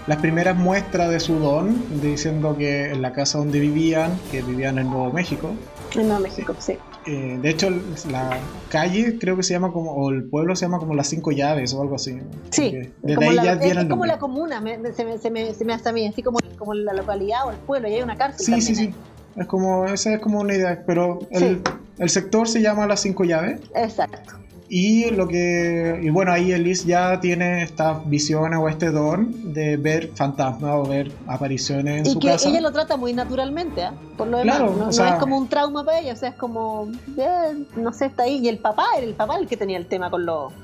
las primeras muestras de su don, diciendo que en la casa donde vivían, que vivían en Nuevo México. En Nuevo México, sí. Eh, de hecho, la calle creo que se llama como, o el pueblo se llama como las cinco llaves o algo así. Sí, desde ahí ya es, como la comuna, se, me, se, me, se, me, hace a mí, así como, como la localidad o el pueblo, y hay una cárcel. Sí, sí, sí. Es como, esa es como una idea, pero el, el sector se llama las cinco llaves. Exacto. Y lo que. Y bueno, ahí Elise ya tiene esta visión o este don de ver fantasmas o ver apariciones en y su que ella lo trata muy naturalmente, ¿eh? por lo demás. no, es como un trauma para ella, o sea, es como. no sé, está ahí. Y el papá era el papá el que tenía el tema con los,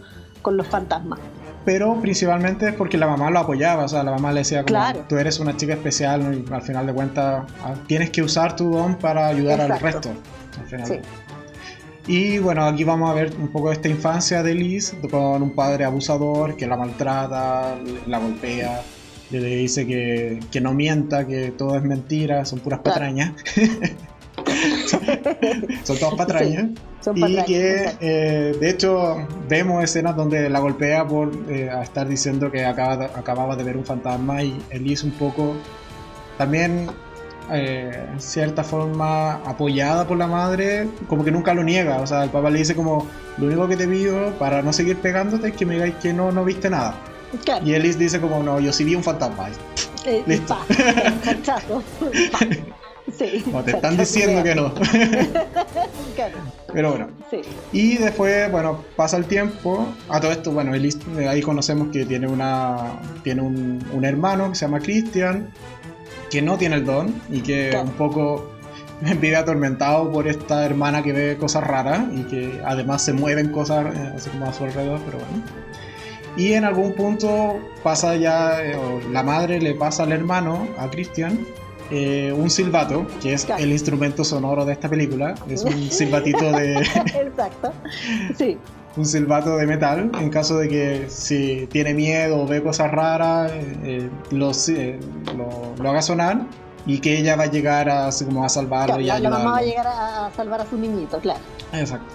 con los fantasmas. Pero principalmente es porque la mamá lo apoyaba, o sea, la mamá le decía como, tú eres una chica especial y al final de cuentas ah, tienes que usar tu don para ayudar al resto. Al final. Sí. Y bueno, aquí vamos a ver un poco de esta infancia de Liz con un padre abusador que la maltrata, la golpea, le dice que, que no mienta, que todo es mentira, son puras [laughs] patrañas. son todas patrañas. y que eh, de hecho vemos escenas donde la golpea por eh, estar diciendo que acaba acababa de ver un fantasma y Elise un poco también eh, en cierta forma apoyada por la madre, como que nunca lo niega. O sea, el papá le dice como, lo único que te pido para no seguir pegándote es que me digáis que no, no viste nada. Y Elise dice como, no, yo sí vi un fantasma. Eh, Listo. [laughs] Sí, te están diciendo que no. [laughs] Pero bueno. Y después, bueno, pasa el tiempo. A todo esto, bueno, ahí conocemos que tiene una tiene un, un hermano que se llama Christian, que no tiene el don y que un poco vive atormentado por esta hermana que ve cosas raras y que además se mueven cosas eh, así como a su alrededor, pero bueno. Y en algún punto pasa ya, eh, la madre le pasa al hermano, a Christian, eh, un silbato, que es el instrumento sonoro de esta película. Es un [laughs] silbatito de. Exacto. Sí. Un silbato de metal, en caso de que si tiene miedo o ve cosas raras, eh, lo, haga sonar y que ella va a llegar a, como a salvarlo y La mamá va a llegar a salvar a su niñito, claro. Exacto.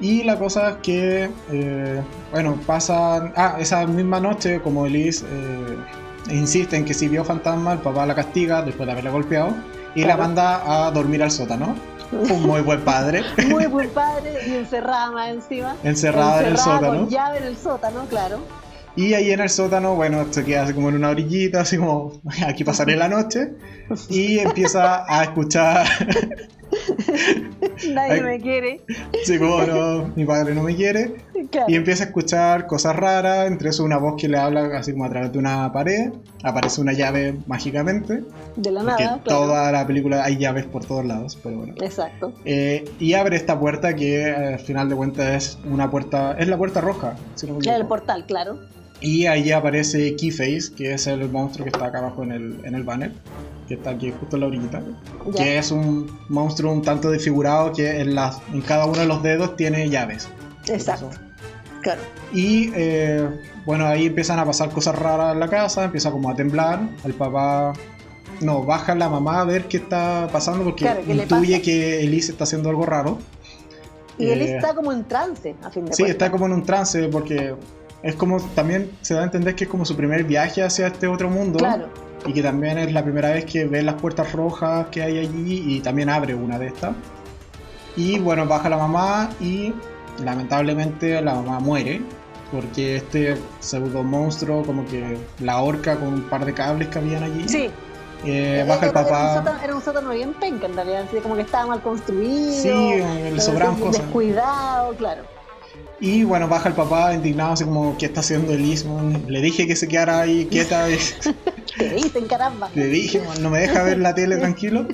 Y la cosa es que, eh, bueno, pasa. Ah, esa misma noche, como Elise insiste en que si vio fantasma, el papá la castiga después de haberla golpeado y la manda a dormir al sótano. Un muy buen padre. [laughs] muy buen padre y encerrada más encima. Encerrada, en el sótano. Con llave en el sótano, claro. Y ahí en el sótano, bueno, se queda así como en una orillita, así como [laughs] aquí pasaré la noche. Y empieza a escuchar [laughs] [laughs] Nadie me quiere. Sí, como no, mi padre no me quiere. Y empieza a escuchar cosas raras, entre eso una voz que le habla así como a través de una pared. Aparece una llave mágicamente. De la nada. Toda la película hay llaves por todos lados, pero bueno. Exacto. Eh, y abre esta puerta que al final de cuentas es una puerta. Es la puerta roja. el portal, claro. Y ahí aparece Keyface, que es el monstruo que está acá abajo en el, en el banner que está aquí justo en la orillita, que es un monstruo un tanto desfigurado que en, las, en cada uno de los dedos tiene llaves. Exacto. Claro. Y eh, bueno, ahí empiezan a pasar cosas raras en la casa, empieza como a temblar, el papá... No, baja la mamá a ver qué está pasando porque intuye que Elise está haciendo algo raro. Y Elise eh, está como en trance, a fin de Sí, está como en un trance porque es como también se da a entender que es como su primer viaje hacia este otro mundo. Claro y que también es la primera vez que ve las puertas rojas que hay allí y también abre una de estas. Y bueno, baja la mamá y lamentablemente la mamá muere porque este pseudo monstruo como que la horca con un par de cables que habían allí. Sí. Eh, baja el papá. Era un, sótano, bien penca en realidad, así como que estaba mal construido. Sí, sobraban cosas. Descuidado, claro. Y bueno, baja el papá indignado, así como, ¿qué está haciendo Elisman? Le dije que se quedara ahí quieta. [laughs] [laughs] Te dicen, caramba. Le dije, no me deja ver la tele [laughs] tranquilo.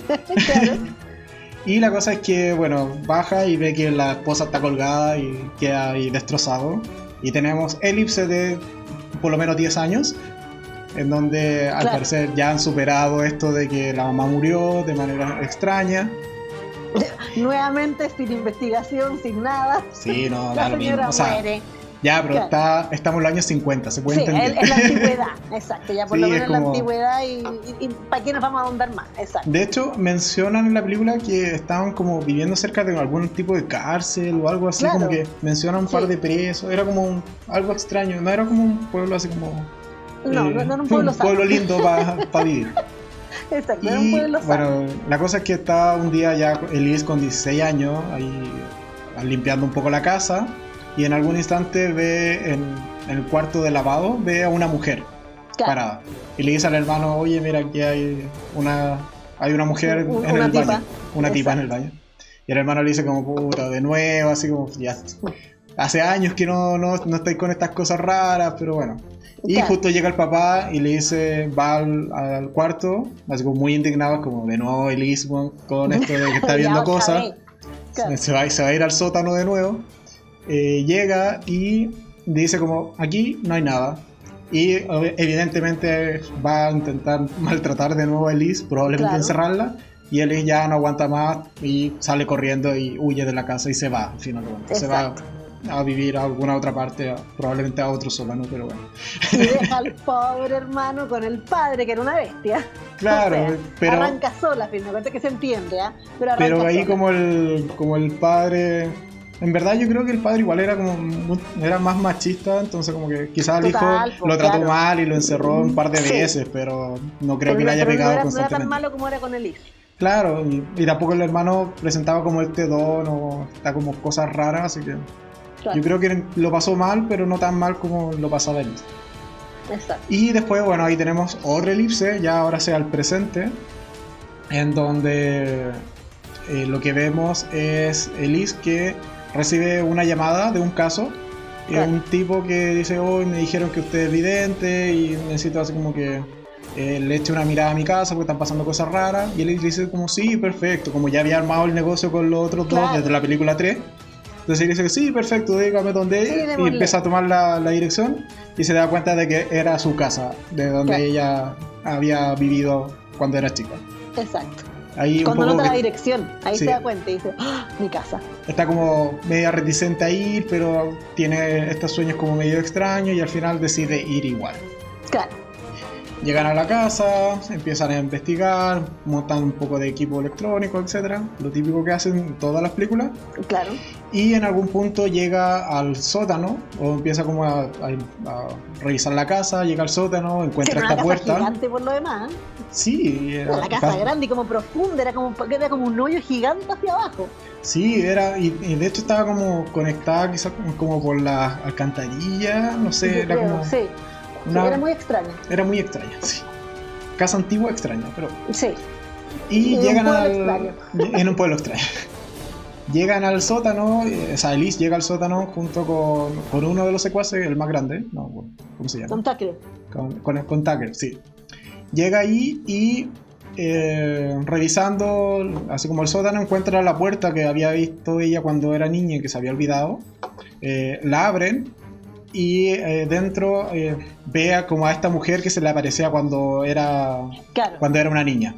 y la cosa es que, bueno, baja y ve que la esposa está colgada y queda ahí destrozado. Y tenemos elipse de por lo menos 10 años, en donde al parecer ya han superado esto de que la mamá murió de manera extraña. [laughs] Nuevamente sin investigación, sin nada. Sí, no, la señora muere. Ya, pero está, estamos en los años 50, se puede sí, entender. En la antigüedad, [laughs] exacto. Ya por lo menos en la antigüedad y, ¿para qué nos vamos a ahondar más? Exacto. De hecho, mencionan en la película que estaban como viviendo cerca de algún tipo de cárcel o algo así, como que mencionan un par de presos. Era como algo extraño, no era como un pueblo así como. No, no, era un pueblo [laughs] Un pueblo lindo para vivir. [laughs] Pueblo Bueno, la cosa es que está un día ya Elise con 16 años ahí limpiando un poco la casa y en algún instante ve en, el cuarto de lavado, ve a una mujer parada. Y le dice al hermano, oye, mira, aquí hay una, hay una mujer en el baño. Una tipa en el baño. Y el hermano le dice como, puta, de nuevo, así como, ya, hace años que no, no, no estáis con estas cosas raras, pero bueno. Y justo llega el papá y le dice, va al, cuarto, así como muy indignado, como de nuevo Elise con esto de que está [laughs] viendo cosas. Se, va, se va a ir al sótano de nuevo. Eh, llega y dice como, aquí no hay nada. Y evidentemente va a intentar maltratar de nuevo a Elise, probablemente encerrarla. Y Elise ya no aguanta más y sale corriendo y huye de la casa y se va, finalmente. Se va a vivir a alguna otra parte, probablemente a otro sótano, pero bueno. Y deja [laughs] al pobre hermano con el padre, que era una bestia. Claro, [laughs] pero. Arranca sola, finalmente que se entiende, ¿ah? Pero, ahí como el, como el padre En verdad yo creo que el padre igual era como era más machista, entonces como que quizás el hijo lo trató mal y lo encerró un par de veces, pero no creo que le haya pegado no era, tan malo como era con el hijo. Claro, y, tampoco el hermano presentaba como este don o está como cosas raras, así que yo creo que lo pasó mal, pero no tan mal como lo pasaba él. Exacto. Y después, bueno, ahí tenemos otra elipse, ya ahora sea el presente, en donde eh, lo que vemos es Elise que recibe una llamada de un caso. Y un tipo que dice, hoy me dijeron que usted es vidente y necesito así como que eh, le eche una mirada a mi casa porque están pasando cosas raras. Y él dice como, sí, perfecto, como ya había armado el negocio con los otros dos desde la película 3. Entonces dice, sí, perfecto, dígame dónde Y empieza a tomar la, dirección y se da cuenta de que era su casa, de donde ella había vivido cuando era chica. Exacto. Cuando nota la dirección, ahí se da cuenta y dice, ¡Ah, mi casa. Está como media reticente a ir, pero tiene estos sueños como medio extraños y al final decide ir igual. Claro. Llegan a la casa, empiezan a investigar, montan un poco de equipo electrónico, etcétera, lo típico que hacen en todas las películas. Claro. Y en algún punto llega al sótano, o empieza como a, revisar la casa, llega al sótano, encuentra esta puerta. gigante por lo demás. Sí, era, la casa grande y como profunda, era como, era como un hoyo gigante hacia abajo. Sí, era, y, de hecho estaba como conectada quizás como, por la alcantarilla, no sé, era como. Sí era muy extraña. Era muy extraña, sí. Casa antigua extraña, pero. Sí. Y llegan al. [laughs] En un pueblo extraño. llegan al sótano, eh, o sea, Elise llega al sótano junto con, uno de los secuaces, el más grande, no, ¿cómo se llama? Con Tucker. Con, con, Tucker, sí. Llega ahí y eh, revisando, así como el sótano, encuentra la puerta que había visto ella cuando era niña y que se había olvidado. Eh, la abren y eh, dentro eh, vea como a esta mujer que se le aparecía cuando era cuando era una niña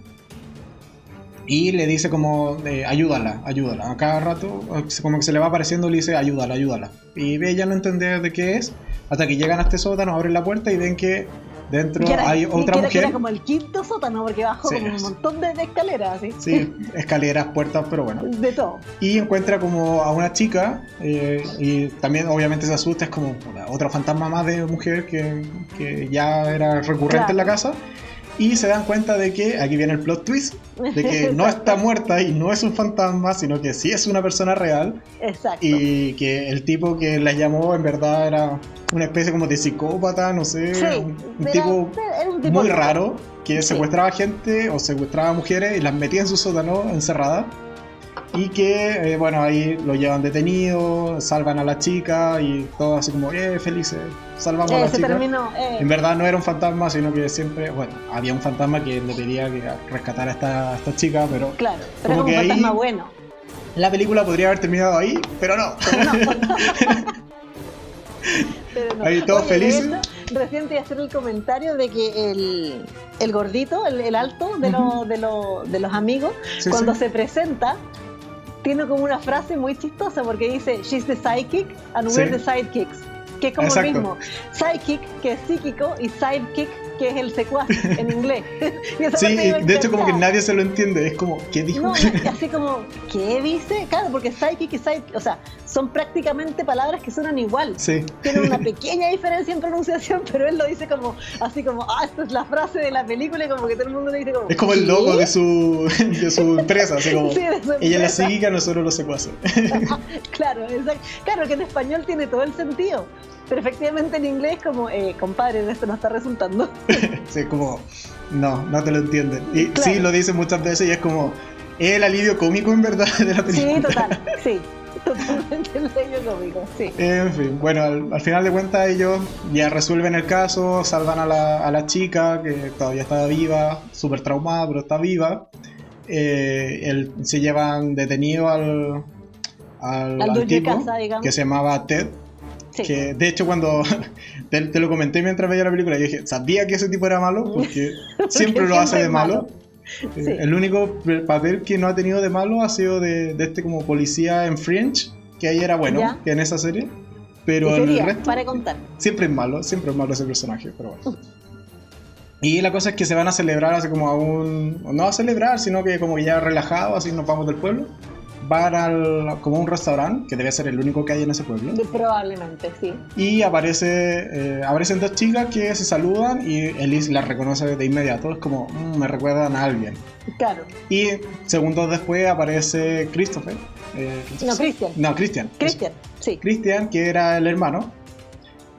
y le dice como eh, ayúdala, ayúdala. A cada rato como que se le va apareciendo le dice ayúdala, ayúdala. Y ella no entiende de qué es hasta que llegan a este sótano, abren la puerta y ven que Dentro hay otra mujer. era como el quinto sótano, porque abajo como un montón de, escaleras. ¿sí? sí, escaleras, puertas, pero bueno. De todo. Y encuentra como a una chica, eh, y también obviamente se asusta, es como otra fantasma más de mujer que, que ya era recurrente en la casa y se dan cuenta de que, aquí viene el plot twist, de que no está [laughs] muerta y no es un fantasma, sino que sí es una persona real. Exacto. Y que el tipo que la llamó en verdad era una especie como de psicópata, no sé, un, tipo muy raro que secuestraba gente o secuestraba mujeres y las metía en su sótano encerradas y que, eh, bueno, ahí lo llevan detenido, salvan a la chica y todo así como, eh, felices, salvamos a la chica. Eh. En verdad no era un fantasma, sino que siempre, bueno, había un fantasma que le pedía que rescatara a esta, esta chica, pero. Claro, pero como que un fantasma bueno. La película podría haber terminado ahí, pero no. Pero no. [laughs] Ahí todos felices. Recién te hacer el comentario de que el, el gordito, el, alto de, de, de, los amigos, cuando se presenta, tiene como una frase muy chistosa porque dice, she's the sidekick and we're the sidekicks. Que es como lo mismo. Sidekick, que es psíquico, y sidekick, que es el secuaz en inglés. [laughs] sí, de hecho como que nadie se lo entiende, es como, ¿qué dijo? No, [laughs] así como, ¿qué dice? Claro, porque psychic y psychic, o sea, son prácticamente palabras que suenan igual. Sí. Tienen una [laughs] pequeña diferencia en pronunciación, pero él lo dice como, así como, ah, esta es la frase de la película y como que todo el mundo le dice como... Es como el logo de su, de su empresa, así como, sí, ella es la psíquica, nosotros los secuaces. claro, exacto. Claro que en español tiene todo el sentido. Pero efectivamente en inglés como, eh, compadre, esto no está resultando. [laughs] sí, como, no, no te lo entienden. Y sí, lo dicen muchas veces y es como, el alivio cómico en verdad de la película. Sí, total, [laughs] sí. Totalmente el alivio cómico, sí. En fin, bueno, al, final de cuentas ellos ya resuelven el caso, salvan a la, a la chica que todavía estaba viva, súper traumada, pero está viva. Eh, se llevan detenido al, al, al, tipo que se llamaba Ted que de hecho cuando [laughs] te, lo comenté mientras veía la película, yo dije, sabía que ese tipo era malo porque [laughs] siempre lo hace de malo. Eh, el único papel que no ha tenido de malo ha sido de, este como policía en French, que ahí era bueno, que en esa serie. Pero el resto, para contar. siempre es malo, siempre es malo ese personaje, pero bueno. Y la cosa es que se van a celebrar así como a un... No a celebrar, sino que como ya relajado, así nos vamos del pueblo van al, como un restaurante, que debe ser el único que hay en ese pueblo. Probablemente, sí. Y aparece, eh, aparecen dos chicas que se saludan y Elise las reconoce de inmediato. Es como, "Mm, me recuerdan a alguien. Claro. Y segundos después aparece Christopher. eh, No, Christian. No, Christian. Christian, sí. Christian, que era el hermano.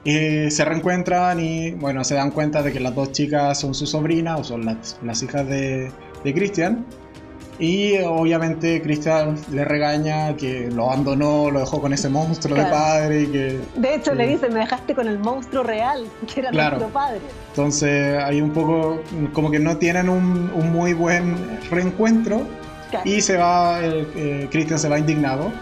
eh, se reencuentran y bueno, se dan cuenta de que las dos chicas son sus sobrinas o son las, las hijas de, de Christian. Y obviamente Christian le regaña que lo abandonó, lo dejó con ese monstruo de Claro. padre y que De hecho, le Sí. dice, me dejaste con el monstruo real, que era Claro. nuestro padre. entonces hay un poco como que no tienen un, un muy buen reencuentro Claro. y se va, el, eh, Christian se va indignado.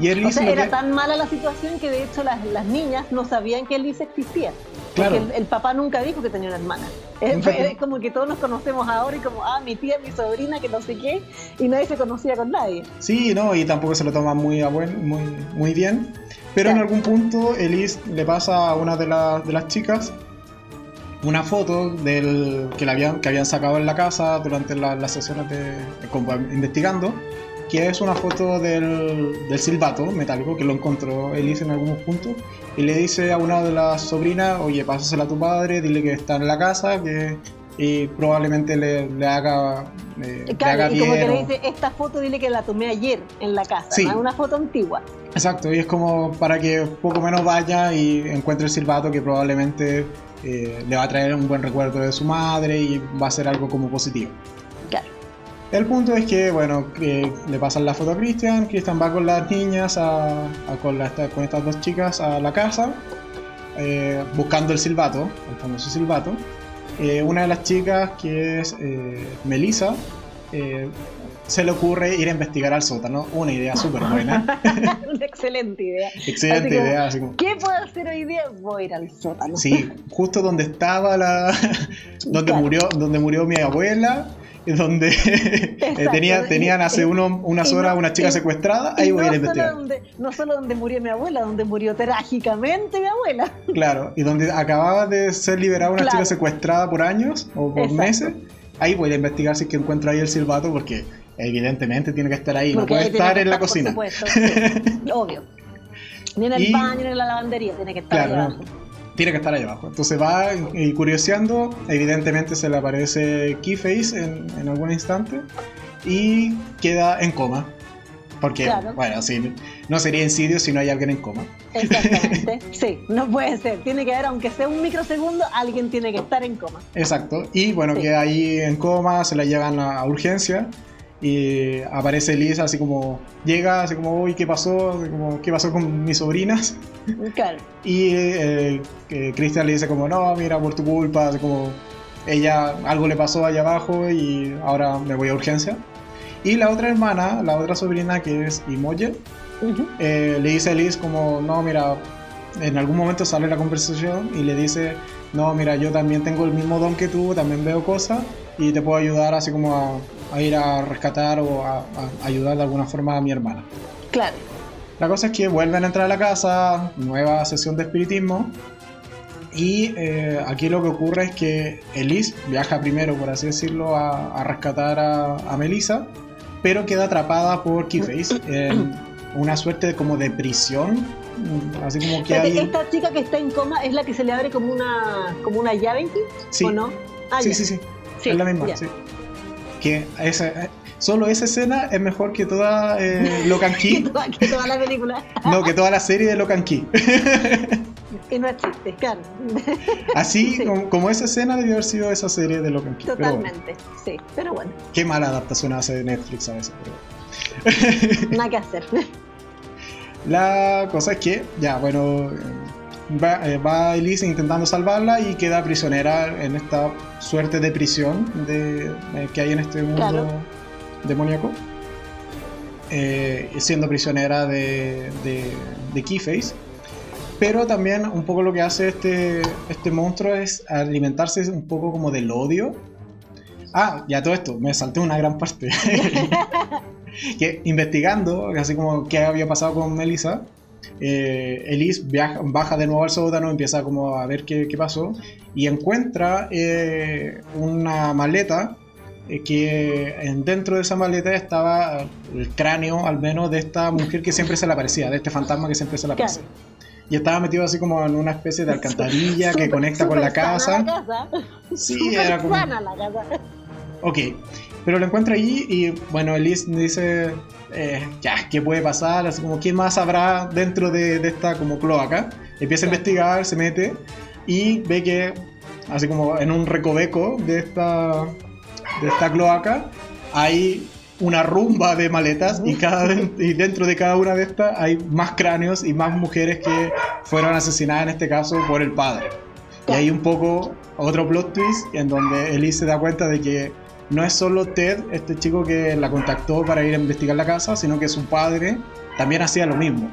Y O Elise sea, era que- tan mala la situación que de hecho las, las niñas no sabían que Elise existía. Claro. Porque el, el papá nunca dijo que tenía una hermana. Es, es como que todos nos conocemos ahora y como, ah, mi tía, mi sobrina, que no sé qué, y nadie se conocía con nadie. Sí, no, y tampoco se lo toma muy, a buen, muy, muy bien. Pero en Claro. algún punto Elise le pasa a una de, la- de las chicas una foto del que, la habían, que habían sacado en la casa durante la- las sesiones de, de como investigando, que es una foto del, del silbato metálico que lo encontró Elise en algunos puntos y le dice a una de las sobrinas, oye, pásasela a tu padre, dile que está en la casa, que y probablemente le, le haga, eh, le haga y como que le dice, esta foto dile que la tomé ayer en la casa, Sí. una foto antigua. Exacto, y es como para que poco menos vaya y encuentre el silbato que probablemente eh, le va a traer un buen recuerdo de su madre y va a ser algo como positivo. El punto es que, bueno, que le pasan la foto a Christian, Christian va con las niñas, a, a- con, la- con estas dos chicas a la casa, eh, buscando el silbato, el famoso silbato. Eh, una de las chicas, que es eh, Melissa, eh, se le ocurre ir a investigar al sótano, una idea súper buena. [laughs] una excelente idea. [laughs] Excelente Así como, idea, así como... ¿Qué puedo hacer hoy día? Voy a ir al sótano. Sí, justo donde estaba la. [laughs] donde Claro. murió, donde murió mi abuela, [laughs] donde eh, tenía, tenían hace uno- unas no- horas una chica y- secuestrada, ahí voy a ir a no, investigar. solo donde, no solo donde murió mi abuela, donde murió trágicamente mi abuela. Claro, y donde acababa de ser liberada una Claro. chica secuestrada por años o por Exacto. meses, ahí voy a ir a investigar si es que encuentro ahí el silbato, porque evidentemente tiene que estar ahí, no puede estar en la estar, por cocina. supuesto, [laughs] sí, obvio. Ni en el Y- baño, ni en la lavandería, tiene que estar Claro, ahí no. Tiene que estar ahí abajo. Entonces va y curioseando. Evidentemente se le aparece Keyface en, en algún instante. Y queda en coma. Porque, Claro. bueno, sí, no sería incidio si no hay alguien en coma. Exactamente. [laughs] Sí, no puede ser. Tiene que haber, aunque sea un microsegundo, alguien tiene que estar en coma. Exacto. Y bueno, Sí. queda ahí en coma, se la llevan a, a urgencia. Y aparece Lisa así como, llega así como, uy, ¿qué pasó? Así como, ¿Qué pasó con mis sobrinas? [laughs] Claro. Y eh, que Cristian le dice como, no, mira, por tu culpa, así como, ella, algo le pasó allá abajo y ahora me voy a urgencia. Y la otra hermana, la otra sobrina que es Imogen, Ujú. eh, le dice a Liz como, no, mira, en algún momento sale la conversación y le dice, no, mira, yo también tengo el mismo don que tú, también veo cosas y te puedo ayudar así como a, a ir a rescatar o a, a ayudar de alguna forma a mi hermana. Claro. La cosa es que vuelven a entrar a la casa, nueva sesión de espiritismo. Y eh, aquí lo que ocurre es que Elise viaja primero, por así decirlo, a, a rescatar a, Melissa, pero queda atrapada por Keyface [clears throat] en una suerte de, como de prisión. Así como que hay. Esta chica que está en coma es la que se le abre como una, como una llave Sí, ¿o no? Ah, sí, ya. sí, sí, Sí, es la misma. sí. Que esa, eh, solo esa escena es mejor que toda eh, Locan [laughs] Que Key. toda, que toda la película. [laughs] No, que toda la serie de Locan Key. [laughs] Y no es chiste, claro. Así Sí. como, como esa escena debió haber sido esa serie de Locan Key. Pero bueno, Totalmente. Sí, pero bueno, qué mala adaptación hace Netflix a veces. Pero... nada que hacer. La cosa es que, ya, bueno, va, eh, va Elise intentando salvarla y queda prisionera en esta suerte de prisión de, eh, que hay en este mundo Claro. demoníaco. Eh, siendo prisionera de, de, de Keyface. Pero también un poco lo que hace este, este monstruo es alimentarse un poco como del odio. Ah, ya todo esto, me salté una gran parte. [laughs] [laughs] que investigando, así como qué había pasado con Melissa, eh, Elise viaja- baja de nuevo al sótano, empieza como a ver qué, qué pasó y encuentra eh, una maleta eh, que dentro de esa maleta estaba el cráneo, al menos, de esta mujer que siempre se le aparecía, de este fantasma que siempre se le aparecía. Y estaba metido así como en una especie de alcantarilla que conecta con la casa. La casa. Sí, era como... Sana la casa. Ok, pero lo encuentra allí y bueno, Elise dice, eh, ya, ¿qué puede pasar? Así como, ¿quién más habrá dentro de, de esta como cloaca? Empieza a investigar, se mete y ve que, así como en un recoveco de esta, de esta cloaca, hay una rumba de maletas y, cada, y dentro de cada una de estas hay más cráneos y más mujeres que fueron asesinadas en este caso por el padre. Y hay un poco otro plot twist en donde Elise se da cuenta de que no es solo Ted, este chico que la contactó para ir a investigar la casa, sino que su padre también hacía lo mismo.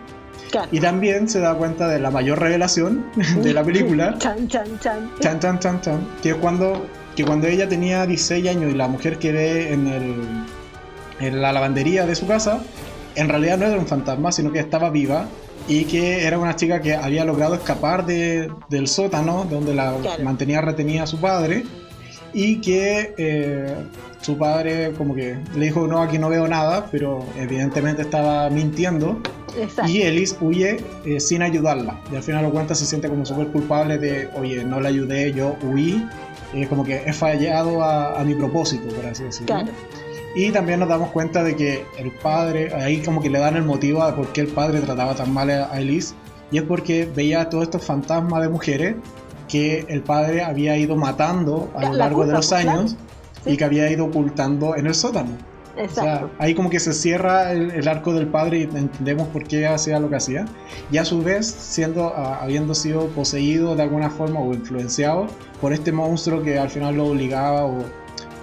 Claro. Y también se da cuenta de la mayor revelación [laughs] de la película, [laughs] Chan, chan, chan. chan, chan, chan, chan, que es cuando, que cuando ella tenía 16 años y la mujer que ve en, el, en la lavandería de su casa, en realidad no era un fantasma, sino que estaba viva y que era una chica que había logrado escapar de- del sótano donde la Claro. mantenía retenida su padre y que eh, su padre como que le dijo no aquí no veo nada pero evidentemente estaba mintiendo Exacto. y Elise huye eh, sin ayudarla y al final lo cuenta se siente como súper culpable de oye no la ayudé yo huí eh, como que he fallado a, a mi propósito por así decirlo Claro. y también nos damos cuenta de que el padre, ahí como que le dan el motivo a por qué el padre trataba tan mal a a Elise, y es porque veía todos estos fantasmas de mujeres que el padre había ido matando a lo La largo de culpa, los pues, claro. años y que había ido ocultando en el sótano. O sea, Exacto. ahí como que se cierra el, el arco del padre y entendemos por qué hacía lo que hacía. Y a su vez, siendo, ah, habiendo sido poseído de alguna forma o influenciado por este monstruo que al final lo obligaba o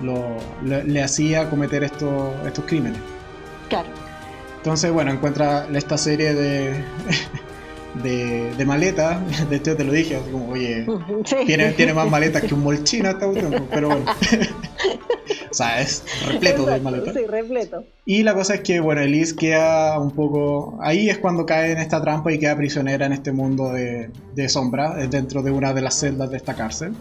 lo, le, le hacía cometer estos, estos crímenes. Claro. Entonces, bueno, encuentra esta serie de, [laughs] de, de maletas. [laughs] De hecho, te lo dije, así como, oye, [laughs] Sí. tiene, tiene más maletas que un molchino esta cuestión, pero bueno. [laughs] o sea, es repleto de Exacto, maletas. Sí, repleto. Y la cosa es que, bueno, Elise queda un poco... Ahí es cuando cae en esta trampa y queda prisionera en este mundo de, de sombra, eh, dentro de una de las celdas de esta cárcel.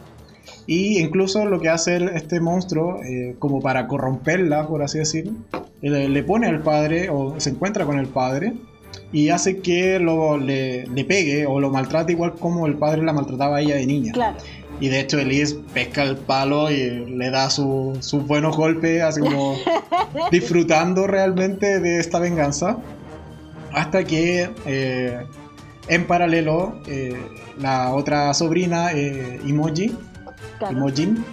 Y incluso lo que hace este monstruo, eh, como para corromperla, por así decirlo, le, le pone al padre, o se encuentra con el padre, y hace que lo, le, le pegue o lo maltrate igual como el padre la maltrataba a ella de niña. Claro. Y de hecho Elise pesca el palo y le da su- sus buenos golpes, así como [laughs] disfrutando realmente de esta venganza. Hasta que eh, en paralelo eh, la otra sobrina, eh, claro. Imojin,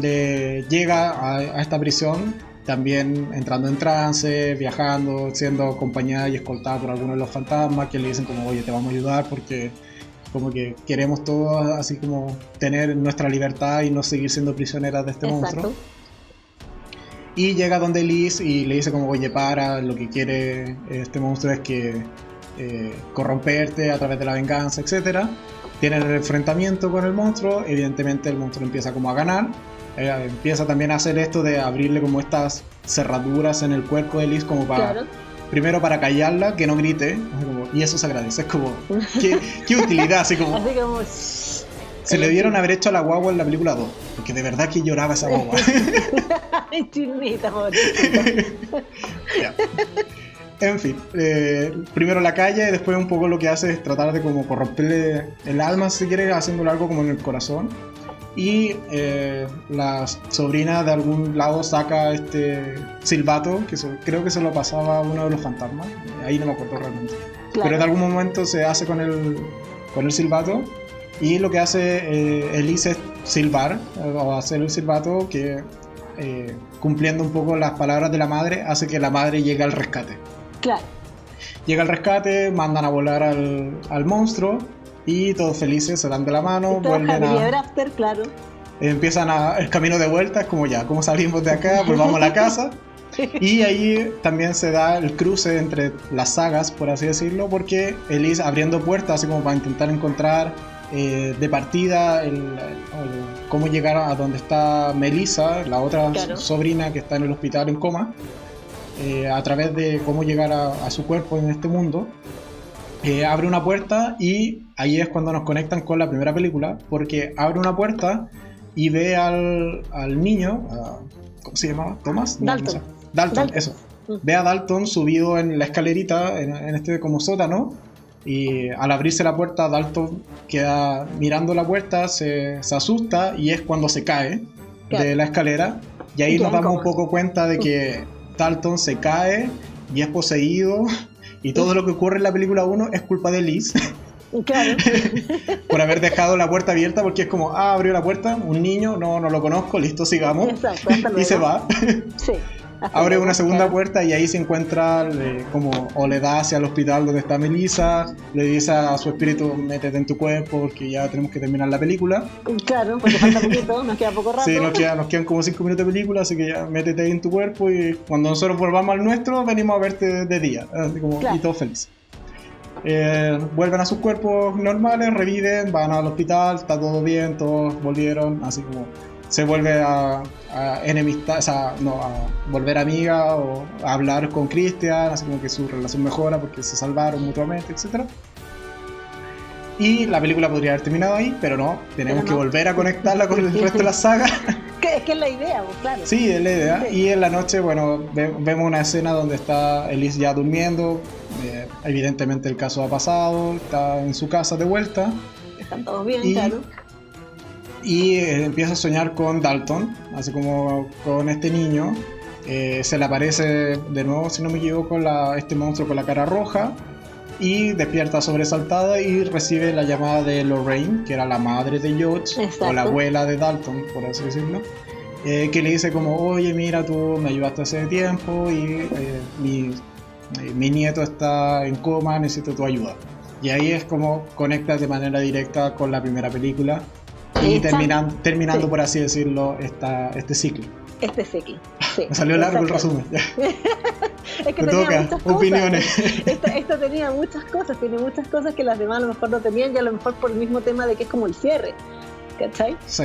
le llega a, a esta prisión también entrando en trance, viajando, siendo acompañada y escoltada por algunos de los fantasmas que le dicen como, oye, te vamos a ayudar porque como que queremos todos así como tener nuestra libertad y no seguir siendo prisioneras de este monstruo. Y llega donde Liz y le dice como, oye, para, lo que quiere este monstruo es que eh, corromperte a través de la venganza, etc. Tienen el enfrentamiento con el monstruo, evidentemente el monstruo empieza como a ganar. Eh, empieza también a hacer esto de abrirle como estas cerraduras en el cuerpo de Liz como para... Claro. Primero para callarla, que no grite, como- y eso se agradece, es como, qué, qué utilidad, así como, Así como. se le dieron haber hecho a la guagua en la película 2, porque de verdad que lloraba esa guagua. [laughs] [laughs] Ya. En fin, eh, primero la calle y después un poco lo que hace es tratar de como corromperle el alma, si quiere, haciéndole algo como en el corazón. Y eh, la sobrina de algún lado saca este silbato, que creo que se lo pasaba a uno de los fantasmas, ahí no me acuerdo realmente. Pero en Claro. algún momento se hace con el, con el silbato y lo que hace eh, Elise es silbar o hacer el silbato que eh, cumpliendo un poco las palabras de la madre hace que la madre llegue al rescate. Claro. Llega al rescate, mandan a volar al, al monstruo y todos felices se dan de la mano, Y vuelven a, After, claro. empiezan a- el camino de vuelta, es como ya, ¿cómo salimos de acá? Pues vamos a la casa. [laughs] Y ahí también se da el cruce entre las sagas, por así decirlo, porque Elise abriendo puertas, así como para intentar encontrar eh, de partida el, el- cómo llegar a donde está Melissa, la otra Claro. sobrina que está en el hospital en coma, eh, a través de cómo llegar a, a su cuerpo en este mundo. Eh, abre una puerta y ahí es cuando nos conectan con la primera película, porque abre una puerta y ve al, al niño, a- ¿cómo se llamaba? ¿Thomas? Dalton. Dalton, eso. Mm. Ve a Dalton subido en la escalerita, en, este como sótano, y al abrirse la puerta, Dalton queda mirando la puerta, se, asusta y es cuando se cae de la escalera. Y ahí nos damos un poco cuenta de que Dalton se cae y es poseído y todo lo que ocurre en la película 1 es culpa de Liz. [laughs] Claro. [laughs] por haber dejado la puerta abierta porque es como, ah, abrió la puerta, un niño, no, no lo conozco, listo, sigamos. [laughs] y se va. Sí. Abre una segunda puerta y ahí se encuentra como, o le da hacia el hospital donde está Melissa, le dice a su espíritu, métete en tu cuerpo porque ya tenemos que terminar la película. Claro, porque falta poquito, nos queda poco rato. Sí, nos, queda, nos quedan como 5 minutos de película, así que ya métete ahí en tu cuerpo y cuando nosotros volvamos al nuestro, venimos a verte de día, como, y todos felices. Eh, vuelven a sus cuerpos normales, reviven, van al hospital, está todo bien, todos volvieron, así como se vuelve a, enemistar, o sea, no, a volver amiga o a hablar con Christian, así como que su relación mejora porque se salvaron mutuamente, etc. Y la película podría haber terminado ahí, pero no, tenemos que volver a conectarla con el resto de la saga. [laughs] es que es la idea, pues, claro. Sí, es la idea. Y en la noche, bueno, vemos una escena donde está Elise ya durmiendo. Eh, evidentemente el caso ha pasado, está en su casa de vuelta. Están todos bien, claro y eh, empieza a soñar con Dalton, así como con este niño. Eh, se le aparece de nuevo, si no me equivoco, la, este monstruo con la cara roja y despierta sobresaltada y recibe la llamada de Lorraine, que era la madre de George o la abuela de Dalton, por así decirlo, eh, que le dice como, oye, mira, tú me ayudaste hace tiempo y mi, mi nieto está en coma, necesito tu ayuda. Y ahí es como conecta de manera directa con la primera película y terminan, terminando, por así decirlo, esta, este ciclo. Este ciclo. Sí, Me salió largo el resumen. [laughs] es que tenía muchas opiniones. Esto, tenía muchas cosas, tiene muchas cosas que las demás a lo mejor no tenían y a lo mejor por el mismo tema de que es como el cierre. ¿Cachai? Sí.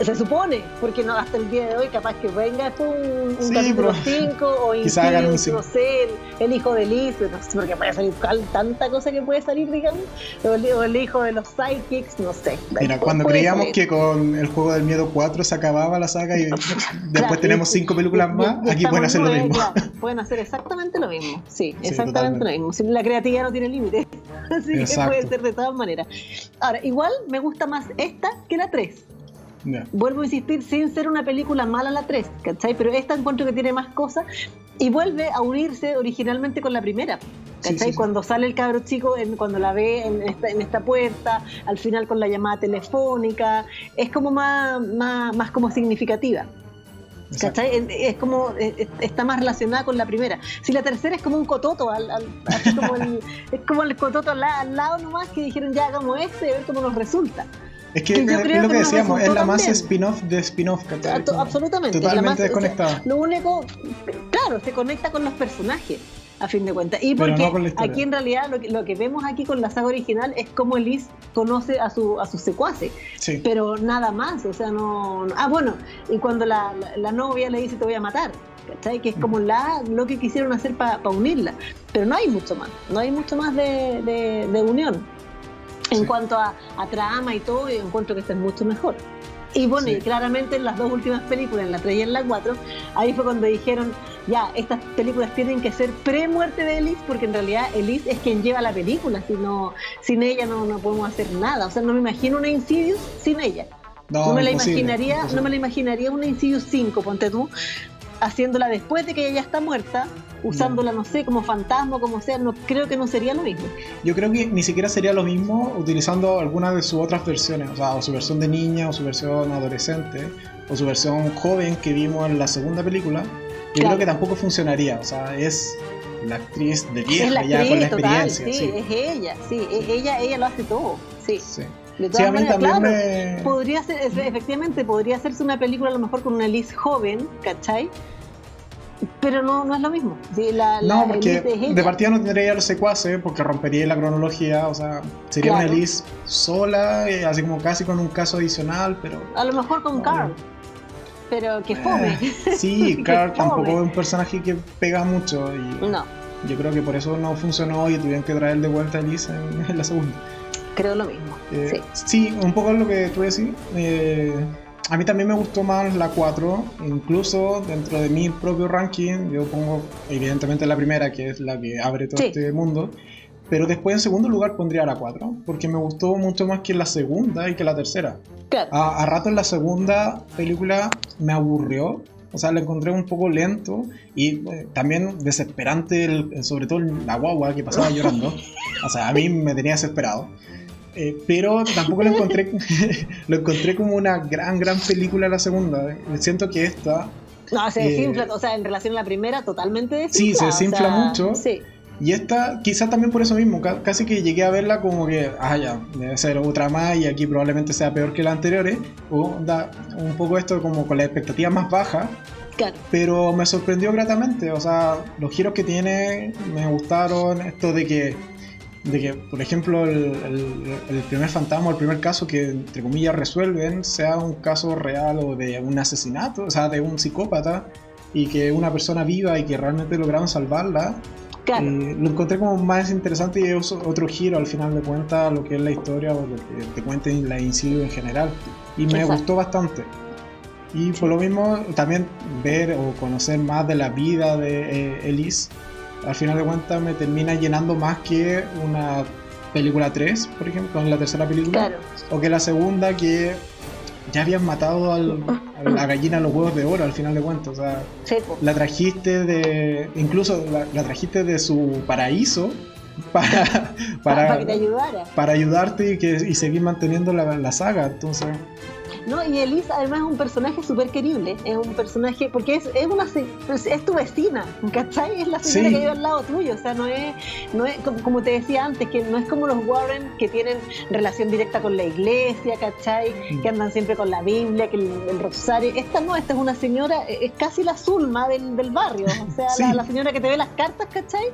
Se supone, porque no hasta el día de hoy capaz que venga un, un capítulo 5 o incluso, no sé, el, hijo de Liz, no sé, porque puede salir tanta cosa que puede salir, digamos, o el, hijo de los Psychics, no sé. Mira, cuando creíamos que con el juego del miedo 4 se acababa la saga y [laughs] después tenemos 5 películas más, aquí pueden hacer lo mismo. pueden hacer exactamente lo mismo, sí, exactamente lo mismo. La creatividad no tiene límite, [laughs] así que puede ser de todas maneras. Ahora, igual me gusta más esta que la 3. Vuelvo a insistir, sin ser una película mala la 3, ¿cachai? Pero esta encuentro que tiene más cosas y vuelve a unirse originalmente con la primera. ¿Cachai? Cuando sale el cabro chico, cuando la ve en esta, puerta, al final con la llamada telefónica, es como más, más, como significativa. ¿Cachai? Es como, está más relacionada con la primera. Si la tercera es como un cototo, al, como el, es como el cototo al, lado nomás que dijeron ya hagamos este y a ver cómo nos resulta. Es que, es lo que, decíamos, es la más spin-off de spin-off. Absolutamente. Totalmente desconectada. lo único, claro, se conecta con los personajes a fin de cuentas. Y porque aquí en realidad lo que, vemos aquí con la saga original es cómo Liz conoce a su a sus secuaces, pero nada más, o sea, no, Ah, bueno, y cuando la, novia le dice te voy a matar, ¿cachai? Que es como la, lo que quisieron hacer para unirla, pero no hay mucho más, no hay mucho más de, de unión. En cuanto a, trama y todo, encuentro que está mucho mejor. Y bueno, y claramente en las dos últimas películas, en la 3 y en la 4, ahí fue cuando dijeron, ya, estas películas tienen que ser pre-muerte de Elise, porque en realidad Elise es quien lleva la película, si sin ella no, no podemos hacer nada. O sea, no me imagino una Insidious sin ella. No, me la imaginaría, no me la imaginaría una Insidious 5, ponte tú, haciéndola después de que ella ya está muerta, usándola, no sé, como fantasma, como sea, no creo que no sería lo mismo. Yo creo que ni siquiera sería lo mismo utilizando alguna de sus otras versiones, o sea, o su versión de niña, o su versión adolescente, o su versión joven que vimos en la segunda película. Yo creo que tampoco funcionaría, o sea, es la actriz de vieja ya con la experiencia. sí, es ella, sí, ella, ella lo hace todo, sí. sí. De todas maneras, claro, podría ser, efectivamente, podría hacerse una película a lo mejor con una Liz joven, ¿cachai? Pero no, no es lo mismo. no, porque de partida no tendría los secuaces porque rompería la cronología. O sea, sería una Liz sola, eh, así como casi con un caso adicional, pero. A lo mejor con Carl. Pero que fome. Eh, sí, [laughs] Carl tampoco es un personaje que pega mucho. Y no. Yo creo que por eso no funcionó y tuvieron que traer de vuelta a Liz en la segunda creo lo mismo. Eh, sí. un poco lo que tú decís. Eh, a mí también me gustó más la 4, incluso dentro de mi propio ranking, yo pongo evidentemente la primera, que es la que abre todo este mundo, pero después en segundo lugar pondría la 4, porque me gustó mucho más que la segunda y que la tercera. A, rato en la segunda película me aburrió, o sea, la encontré un poco lento y eh, también desesperante, sobre todo la guagua que pasaba llorando. [laughs] O sea, a mí me tenía desesperado. Eh, pero tampoco lo encontré, [laughs] [laughs] lo encontré como una gran, gran película la segunda. Siento que esta... No, se desinfla, eh, o sea, en relación a la primera, totalmente desinfla. Sí, se desinfla mucho. Sí. Y esta, quizá también por eso mismo, casi que llegué a verla como que, ah, ya, debe ser otra más y aquí probablemente sea peor que las anteriores. O da un poco esto como con la expectativa más baja. Claro. Pero me sorprendió gratamente, o sea, los giros que tiene me gustaron, esto de que de que, por ejemplo, el, primer fantasma, el primer caso que, entre comillas, resuelven sea un caso real o de un asesinato, o sea, de un psicópata, y que una persona viva y que realmente lograron salvarla. Eh, lo encontré como más interesante y es otro giro al final de cuentas lo que es la historia o lo que te cuenten la incidio en general. Y me gustó bastante. Y por lo mismo, también ver o conocer más de la vida de eh, Elise al final de cuentas me termina llenando más que una película 3, por ejemplo, en la tercera película. O que la segunda que ya habían matado a la gallina a los huevos de oro al final de cuentas. O sea, la trajiste de. Incluso la, trajiste de su paraíso [laughs] para, para, que te ayudara. Para ayudarte y, que, y seguir manteniendo la, la saga. Entonces. ¿No? Y Elisa además es un personaje súper querible, es un personaje, porque es, es una es tu vecina, ¿cachai? Es la señora que vive al lado tuyo, o sea, no es, no es como, te decía antes, que no es como los Warren que tienen relación directa con la iglesia, ¿cachai? Mm. Que andan siempre con la Biblia, que el, rosario. Esta no, esta es una señora, es casi la Zulma del, del barrio, o sea, la, señora que te ve las cartas, ¿cachai?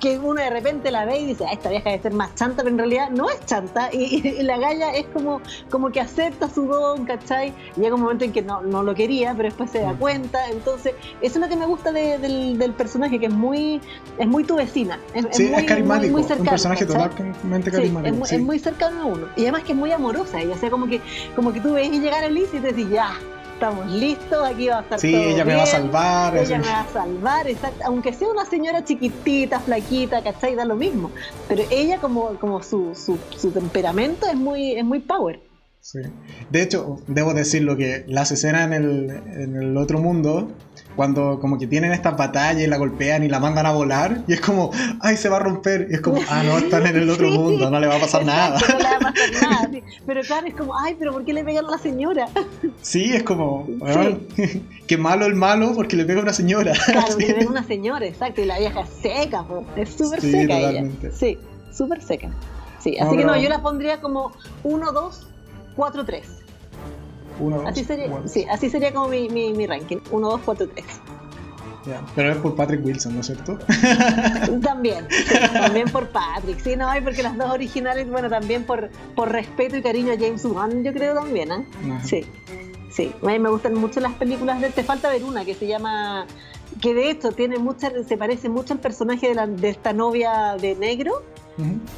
Que uno de repente la ve y dice, ah, esta vieja debe ser más chanta, pero en realidad no es chanta, y, y la galla es como, como que acepta su don, ¿cachai? ¿Cachai? Llega un momento en que no, no lo quería, pero después se da mm. cuenta. Entonces, eso es lo que me gusta del, del, personaje, que es muy, es muy tu vecina. Es, sí, es, muy, carismático. Muy, cercano, un personaje totalmente carismático. es, muy cercano a uno. Y además que es muy amorosa ella. O sea, como que, como que tú ves llegar a Liz y te decís, ya, estamos listos, aquí va a estar sí, ella me va a salvar. Ella me va a salvar, exacto. Aunque sea una señora chiquitita, flaquita, ¿cachai? Da lo mismo. Pero ella, como, como su, su, su temperamento, es muy, es muy power. De hecho, debo decirlo que las escenas en el, en el otro mundo, cuando como que tienen esta batalla y la golpean y la mandan a volar, y es como, ay, se va a romper. Y es como, ah, no, están en el otro [laughs] mundo, no le va a pasar nada. No le va a pasar [laughs] nada. Pero claro, es como, ay, pero ¿por qué le pegan a la señora? Sí, es como, [laughs] qué malo el malo porque le pega a una señora. Claro, le pega a una señora, exacto. Y la vieja es seca, es súper seca ella. Sí, súper seca. Sí, así que no, yo la pondría como 1, 2 4-3. así sería, sí, así sería como mi, mi, mi ranking. 1, 2, 4, 3. pero es por Patrick Wilson, ¿no es cierto? [laughs] También, también por Patrick. Sí, no, hay porque las dos originales, bueno, también por, por respeto y cariño a James Wan, yo creo también, ¿eh? Sí, sí. A mí me gustan mucho las películas de Te falta ver una que se llama que de hecho tiene mucha, se parece mucho al personaje de, la, de esta novia de negro.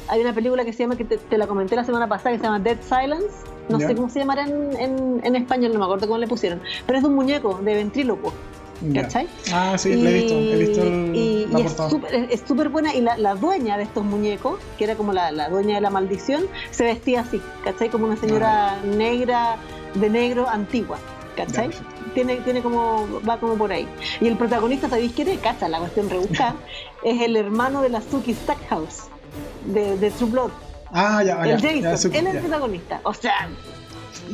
Hay una película que se llama, que te, la comenté la semana pasada, que se llama Dead Silence. No sé cómo se llamará en, en, español, no me acuerdo cómo le pusieron. Pero es de un muñeco, de ventríloco. ¿Cachai? Ah, sí, y, he visto. He visto y, es súper buena. Y la, la, dueña de estos muñecos, que era como la, la, dueña de la maldición, se vestía así, ¿cachai? Como una señora ah. negra, de negro, antigua, ¿cachai? tiene, tiene como, va como por ahí. Y el protagonista, ¿sabéis quién es? Cacha, la cuestión rebuscada. [laughs] es el hermano de la Suki Stackhouse, de, de True Blood. Ah, ya, el Jason, él es el protagonista. O sea,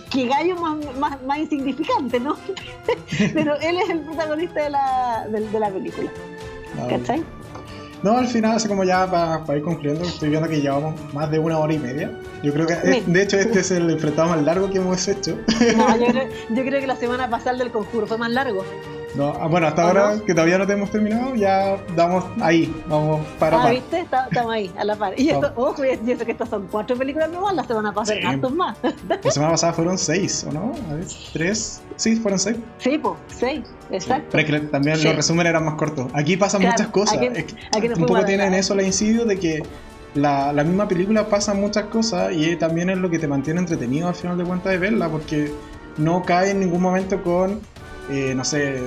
qué gallo más, más, insignificante, ¿no? [laughs] Pero él es el protagonista de la, de, la película. Ah, ¿Cachai? No, al final, así como ya para, ir concluyendo, estoy viendo que llevamos más de una hora y media. Yo creo que, de hecho, este es el enfrentado más largo que hemos hecho. No, yo [laughs] creo, yo creo que la semana pasada el del conjuro fue más largo. No, ah, bueno, hasta ahora que todavía no tenemos terminado, ya damos ahí, vamos para ah, ¿viste? estamos ahí, a la par. Y esto, ojo, y eso que estas son cuatro películas nuevas, la semana pasada sí. más. [laughs] La semana pasada fueron seis, ¿o no? A ver, tres, sí, fueron seis. Sí, pues, seis, exacto. pero es que también los resúmenes eran más cortos. Aquí pasan muchas cosas. un poco tienen eso la incidio de que la, la, misma película pasa muchas cosas y también es lo que te mantiene entretenido al final de cuentas de verla, porque no cae en ningún momento con, eh, no sé,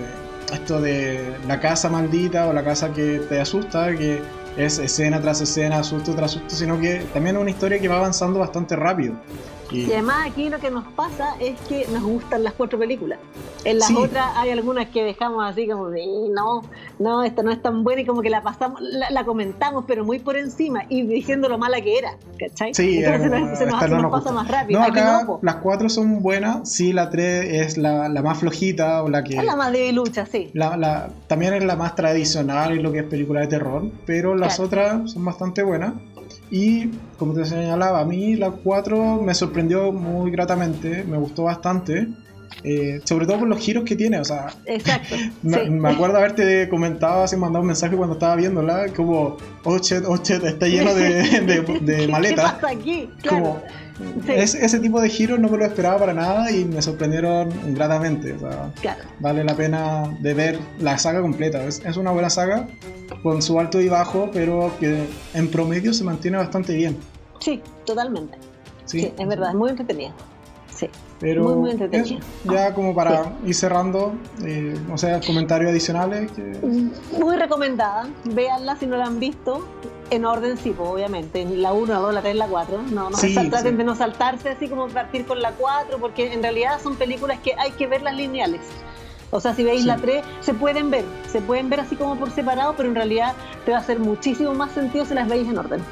esto de la casa maldita o la casa que te asusta, que es escena tras escena, susto tras susto, sino que también es una historia que va avanzando bastante rápido. Y... además aquí lo que nos pasa es que nos gustan las cuatro películas. En las otras hay algunas que dejamos así como de, no, no, esta no es tan buena y como que la pasamos, la, comentamos pero muy por encima y diciendo lo mala que era, ¿cachai? Sí, Entonces se nos, pasa más rápido. No, acá las cuatro son buenas, sí, la tres es la, más flojita o la que... Es la más de lucha, sí. La, también es la más tradicional y lo que es película de terror, pero las otras son bastante buenas. Y como te señalaba, a mí la 4 me sorprendió muy gratamente, me gustó bastante. Eh, sobre todo por los giros que tiene, o sea, Exacto, [laughs] me, acuerdo haberte comentado, así mandado un mensaje cuando estaba viéndola, como, oh está lleno de, [laughs] de, maletas. ¿Qué pasa aquí? Claro. Ese tipo de giros no me lo esperaba para nada y me sorprendieron gratamente. O sea, Vale la pena de ver la saga completa. Es, es, una buena saga con su alto y bajo, pero que en promedio se mantiene bastante bien. Sí, totalmente. Sí, es verdad, es muy entretenida. Sí. Pero muy, muy ya como para ir cerrando, eh, no sé, comentarios adicionales. Muy recomendada, véanla si no la han visto, en orden sí, pues, obviamente, la 1, la 2, la 3, la 4. No, no traten de no saltarse así como partir con la 4, porque en realidad son películas que hay que verlas lineales. O sea, si veis la 3, se pueden ver, se pueden ver así como por separado, pero en realidad te va a hacer muchísimo más sentido si las veis en orden.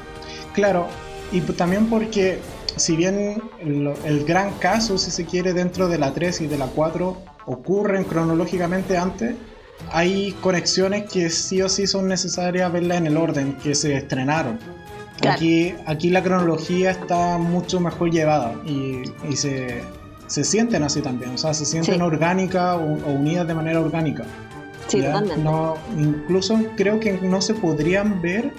Claro, y también porque si bien el, gran caso, si se quiere, dentro de la 3 y de la 4 ocurren cronológicamente antes, hay conexiones que sí o sí son necesarias verlas en el orden que se estrenaron. Aquí, aquí la cronología está mucho mejor llevada y, se, se, sienten así también, o sea, se sienten orgánicas o, unidas de manera orgánica. Sí. No, incluso creo que no se podrían ver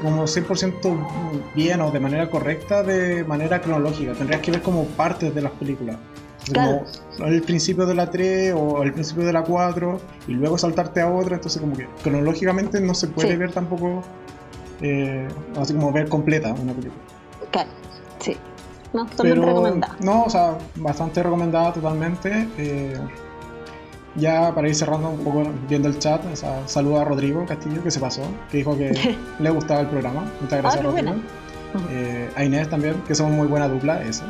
como 100% bien o de manera correcta de manera cronológica. Tendrías que ver como partes de las películas. Como el principio de la 3 o el principio de la 4 y luego saltarte a otra. Entonces, como que cronológicamente no se puede ver tampoco, eh, así como ver completa una película. Claro, sí. No, totalmente recomendada. No, o sea, bastante recomendada totalmente. Eh, ya para ir cerrando un poco viendo el chat, o sea, saludo a Rodrigo Castillo que se pasó, que dijo que [laughs] le gustaba el programa. Muchas gracias, ah, Rodrigo. Eh, a Inés también, que somos muy buena dupla, eso.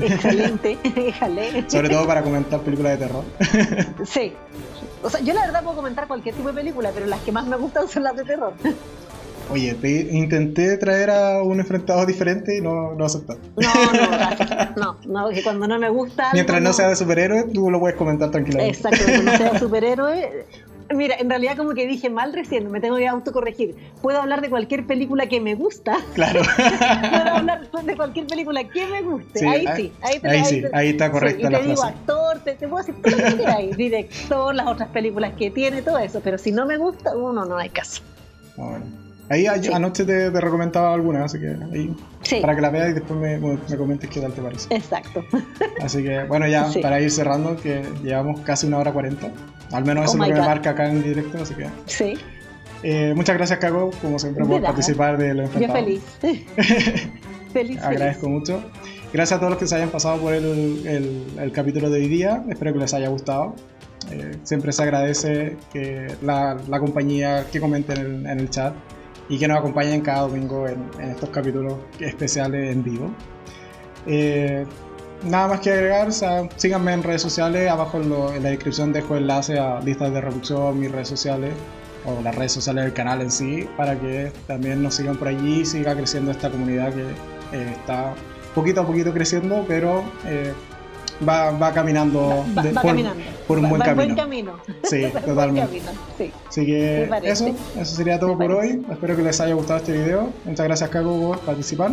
Excelente, [laughs] Sobre todo para comentar películas de terror. [laughs] sí. O sea, yo la verdad puedo comentar cualquier tipo de película, pero las que más me gustan son las de terror. [laughs] Oye, intenté traer a un enfrentado diferente y no, no aceptaste. No, no, no, no, que cuando no me gusta. Mientras no, sea de superhéroe, tú lo puedes comentar tranquilamente. Exacto, cuando no sea de superhéroe. Mira, en realidad como que dije mal recién, me tengo que autocorregir. Puedo hablar de cualquier película que me gusta. Claro. [laughs] Puedo hablar de cualquier película que me guste. ahí sí, ahí, te, ahí, sí, ahí está correcta sí, y te digo actor, te, puedo decir todo lo que quieras, director, las otras películas que tiene, todo eso. Pero si no me gusta, uno no hay caso. Ah, bueno. Ahí anoche te, recomendaba alguna, así que ahí para que la veas y después me, comentes qué tal te parece. Exacto. [laughs] Así que bueno, ya para ir cerrando, que llevamos casi una hora cuarenta. Al menos eso oh es lo que me marca acá en directo, así que. Sí. Eh, muchas gracias, Cago, como siempre, por participar de los Yo [laughs] [laughs] feliz. feliz. Agradezco mucho. Gracias a todos los que se hayan pasado por el, capítulo de hoy día. Espero que les haya gustado. Eh, siempre se agradece que la, compañía que comenten en el chat y que nos acompañen cada domingo en, estos capítulos especiales en vivo. Eh, nada más que agregar, o síganme en redes sociales, abajo en, la descripción dejo enlace a listas de reproducción, mis redes sociales o las redes sociales del canal en sí, para que también nos sigan por allí y siga creciendo esta comunidad que eh, está poquito a poquito creciendo, pero eh, va, va caminando, por, un buen, camino. Sí, [laughs] totalmente. Así que eso, eso sería todo por hoy. Espero que les haya gustado este video. Muchas gracias, Cago, por participar.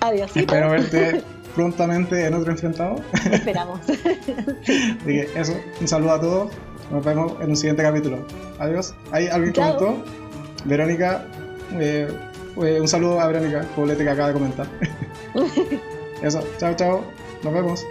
Adiós. Espero verte [laughs] prontamente en otro enfrentado. Esperamos. [laughs] Así que eso, un saludo a todos. Nos vemos en un siguiente capítulo. Adiós. ¿Hay alguien comentó? Verónica, eh, eh, un saludo a Verónica, poblete que acaba de comentar. Eso, chao, chao. Nos vemos.